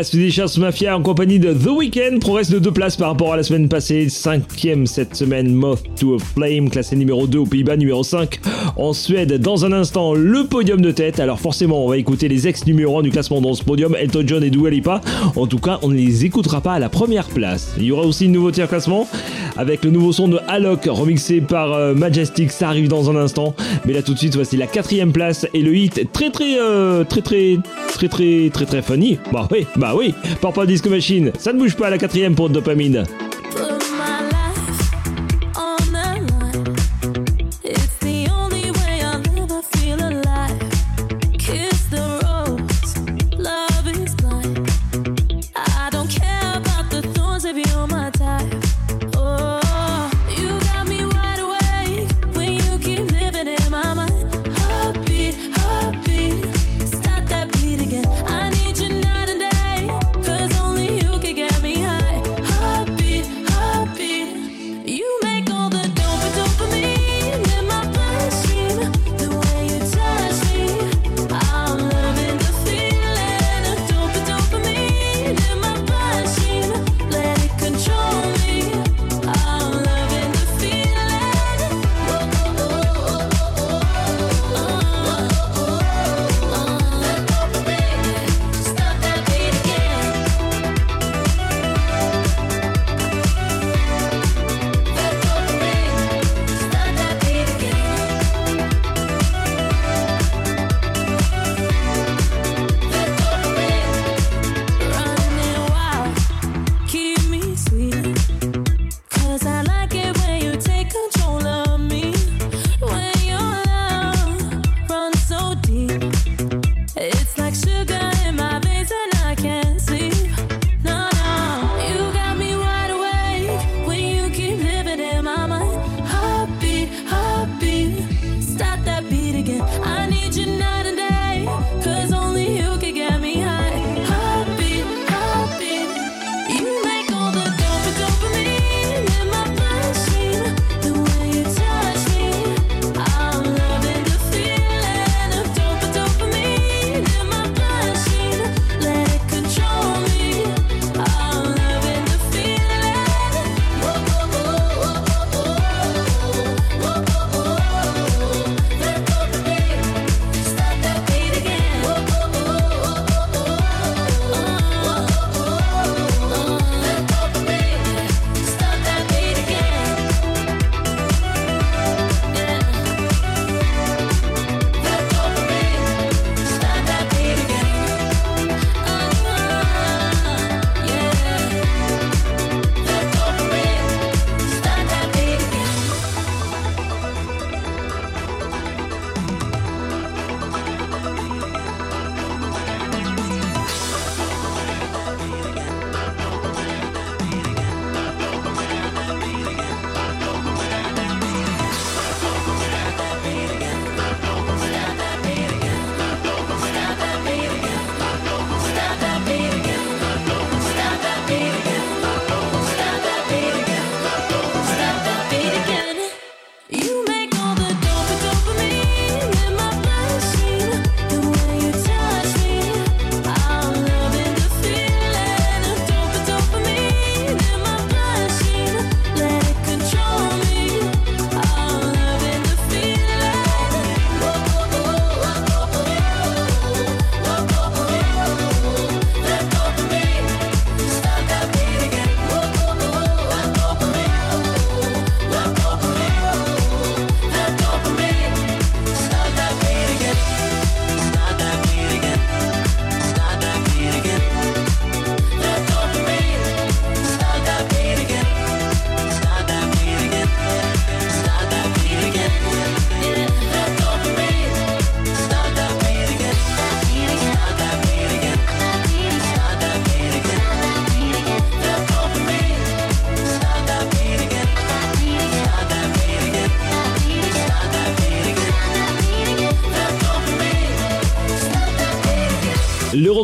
La Swedish House Mafia en compagnie de The Weeknd progresse de deux places par rapport à la semaine passée. Cinquième cette semaine, Moth to a Flame, classé numéro 2 aux Pays-Bas, numéro 5 en Suède. Dans un instant, le podium de tête. Alors forcément, on va écouter les ex numéro 1 du classement dans ce podium, Elton John et Dua Lipa. En tout cas, on ne les écoutera pas à la première place. Il y aura aussi une nouveauté à classement avec le nouveau son de Alok remixé par euh, Majestic. Ça arrive dans un instant. Mais là tout de suite, voici la quatrième place et le hit très très euh, très très très très très très funny. Bah oui, bah oui. Purple Disco Machine, ça ne bouge pas à la quatrième pour Dopamine.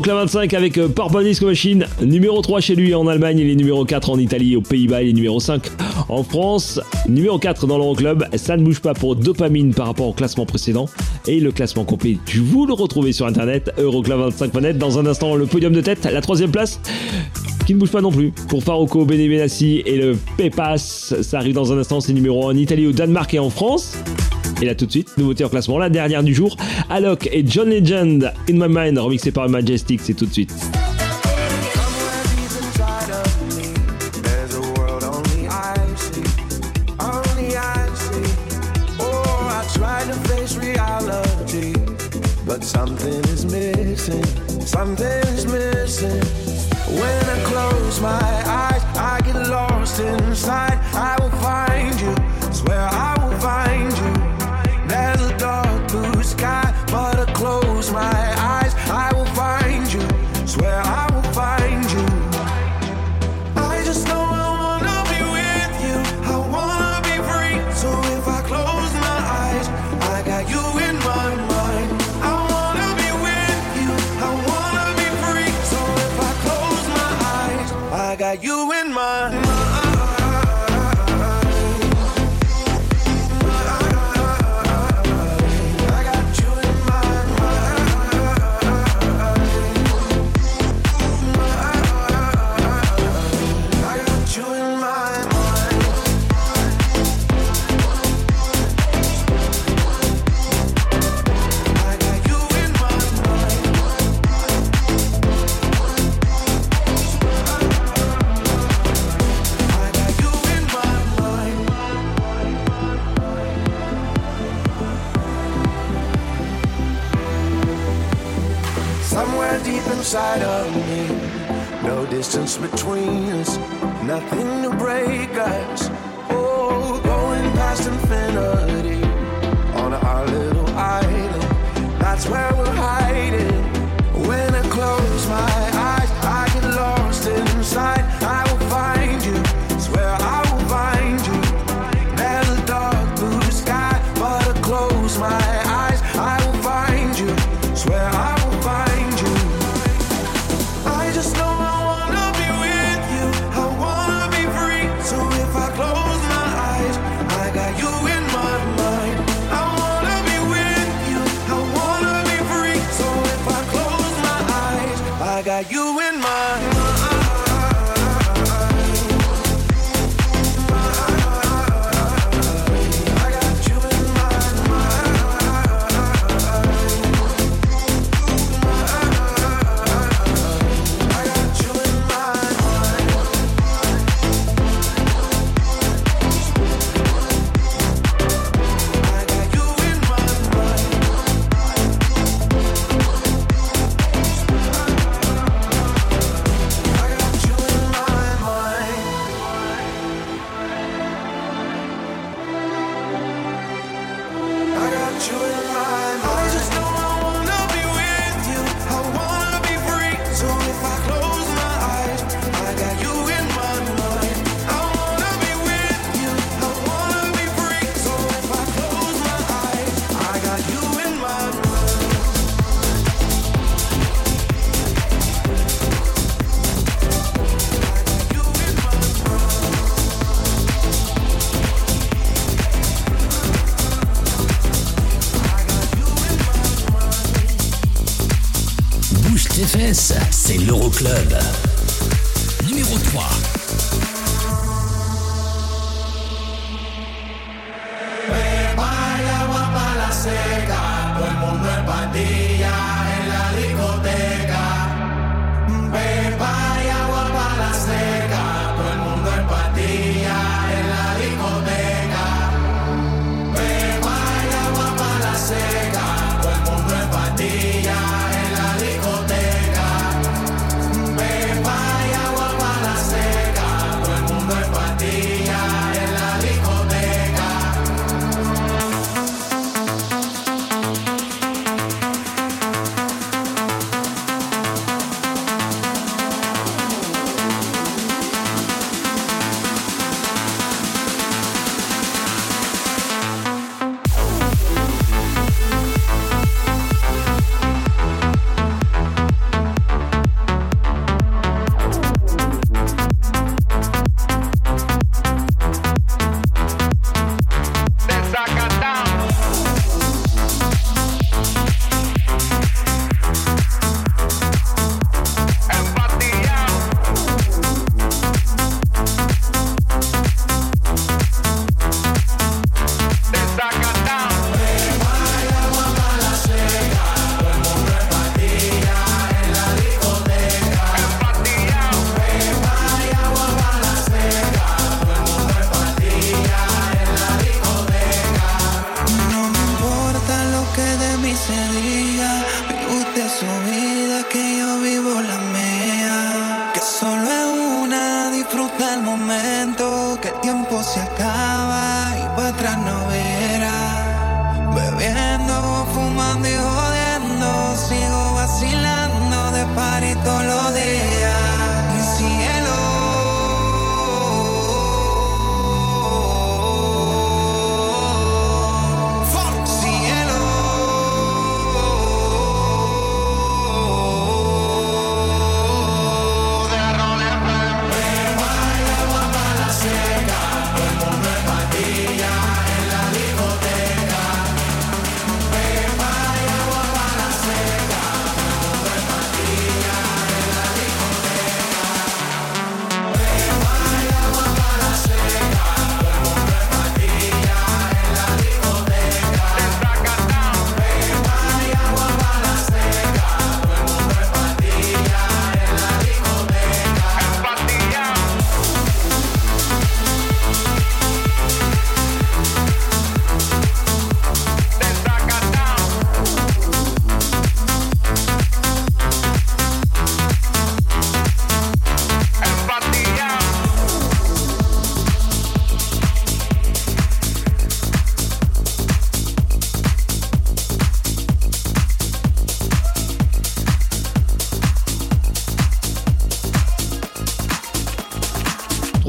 la 25 avec euh, Purple Machine, numéro 3 chez lui en Allemagne, il est numéro 4 en Italie, aux Pays-Bas, il est numéro 5 en France, numéro 4 dans l'Euroclub, ça ne bouge pas pour dopamine par rapport au classement précédent et le classement complet, tu vous le retrouvez sur internet, Euroclub25.net, dans un instant le podium de tête, la troisième place qui ne bouge pas non plus. Pour Faroco, Benny Benassi et le Pepas, ça arrive dans un instant, c'est numéro 1 en Italie, au Danemark et en France. Et là tout de suite, nouveauté en classement, la dernière du jour, Alok et John Legend, In My Mind, remixé par Majestic, c'est tout de suite.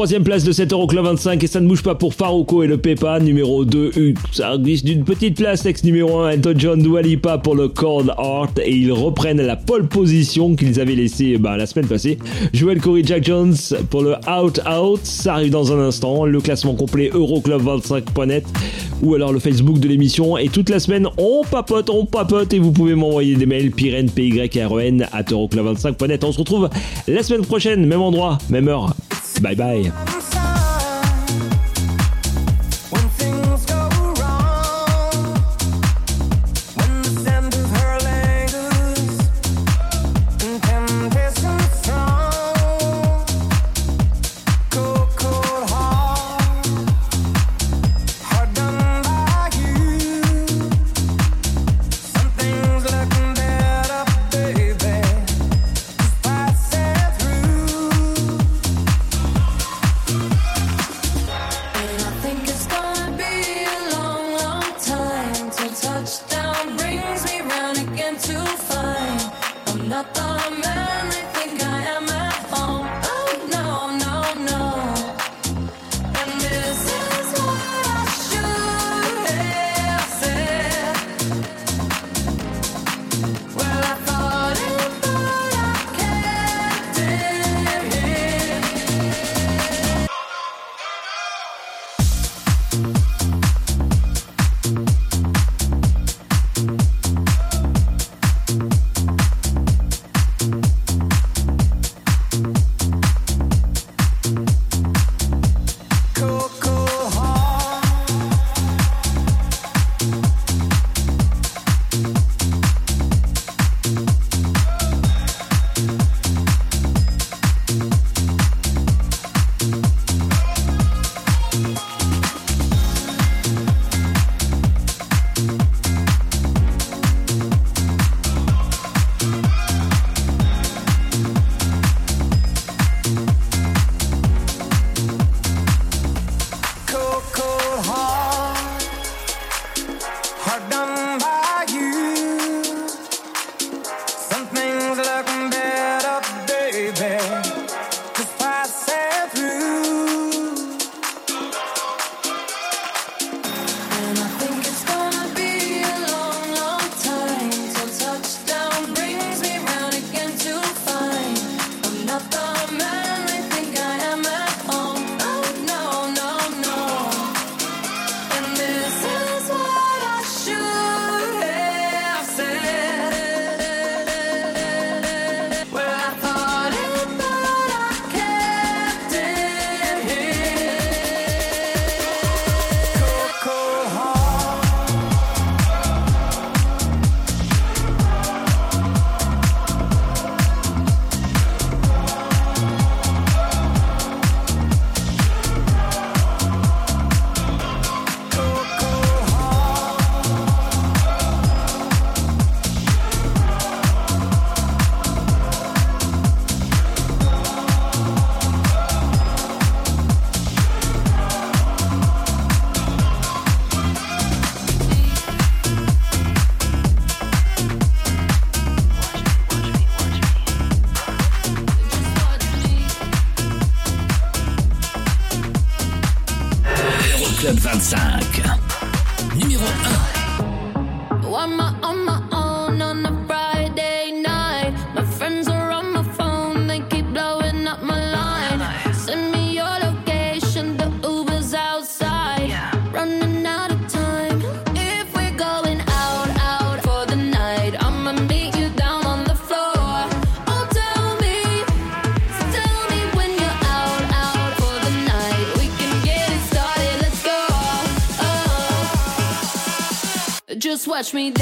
Troisième place de cet Euroclub 25 et ça ne bouge pas pour Farouko et le Pepa numéro 2. U. Ça glisse d'une petite place, ex numéro 1, Elton John Dua Lipa pour le Cold Heart et ils reprennent la pole position qu'ils avaient laissée bah, la semaine passée. Joel Corey Jack Jones pour le Out Out, ça arrive dans un instant. Le classement complet Euroclub25.net ou alors le Facebook de l'émission et toute la semaine on papote, on papote et vous pouvez m'envoyer des mails pyren p y r e n at euroclub25.net. On se retrouve la semaine prochaine, même endroit, même heure. Bye bye. Just watch me